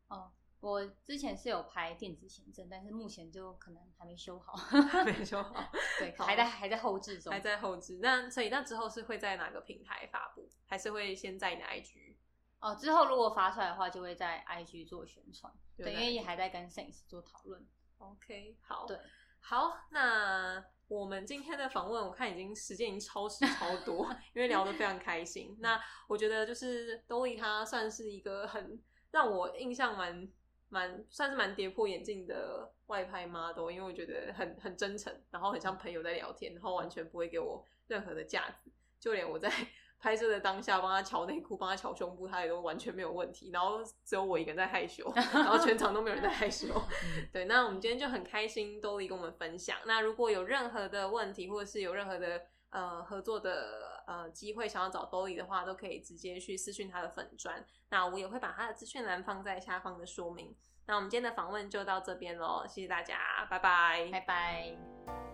哦，我之前是有拍电子行政，但是目前就可能还没修好，没修好，对，好还在还在后置中，还在后置。那所以那之后是会在哪个平台发布？还是会先在你的 IG？哦。之后如果发出来的话，就会在 IG 做宣传，对，因为也还在跟摄影师做讨论。OK，好，对，好，那我们今天的访问，我看已经时间已经超时超多，因为聊得非常开心。那我觉得就是 Dolly 她算是一个很让我印象蛮蛮算是蛮跌破眼镜的外拍 model，因为我觉得很很真诚，然后很像朋友在聊天，然后完全不会给我任何的架子，就连我在拍摄的当下帮他瞧内裤，帮他瞧胸部，他也都完全没有问题。然后只有我一个人在害羞，然后全场都没有人在害羞。对，那我们今天就很开心，都力跟我们分享。那如果有任何的问题，或者是有任何的呃合作的呃机会，想要找兜里的话，都可以直接去私讯他的粉砖。那我也会把他的资讯栏放在下方的说明。那我们今天的访问就到这边喽，谢谢大家，拜拜，拜拜。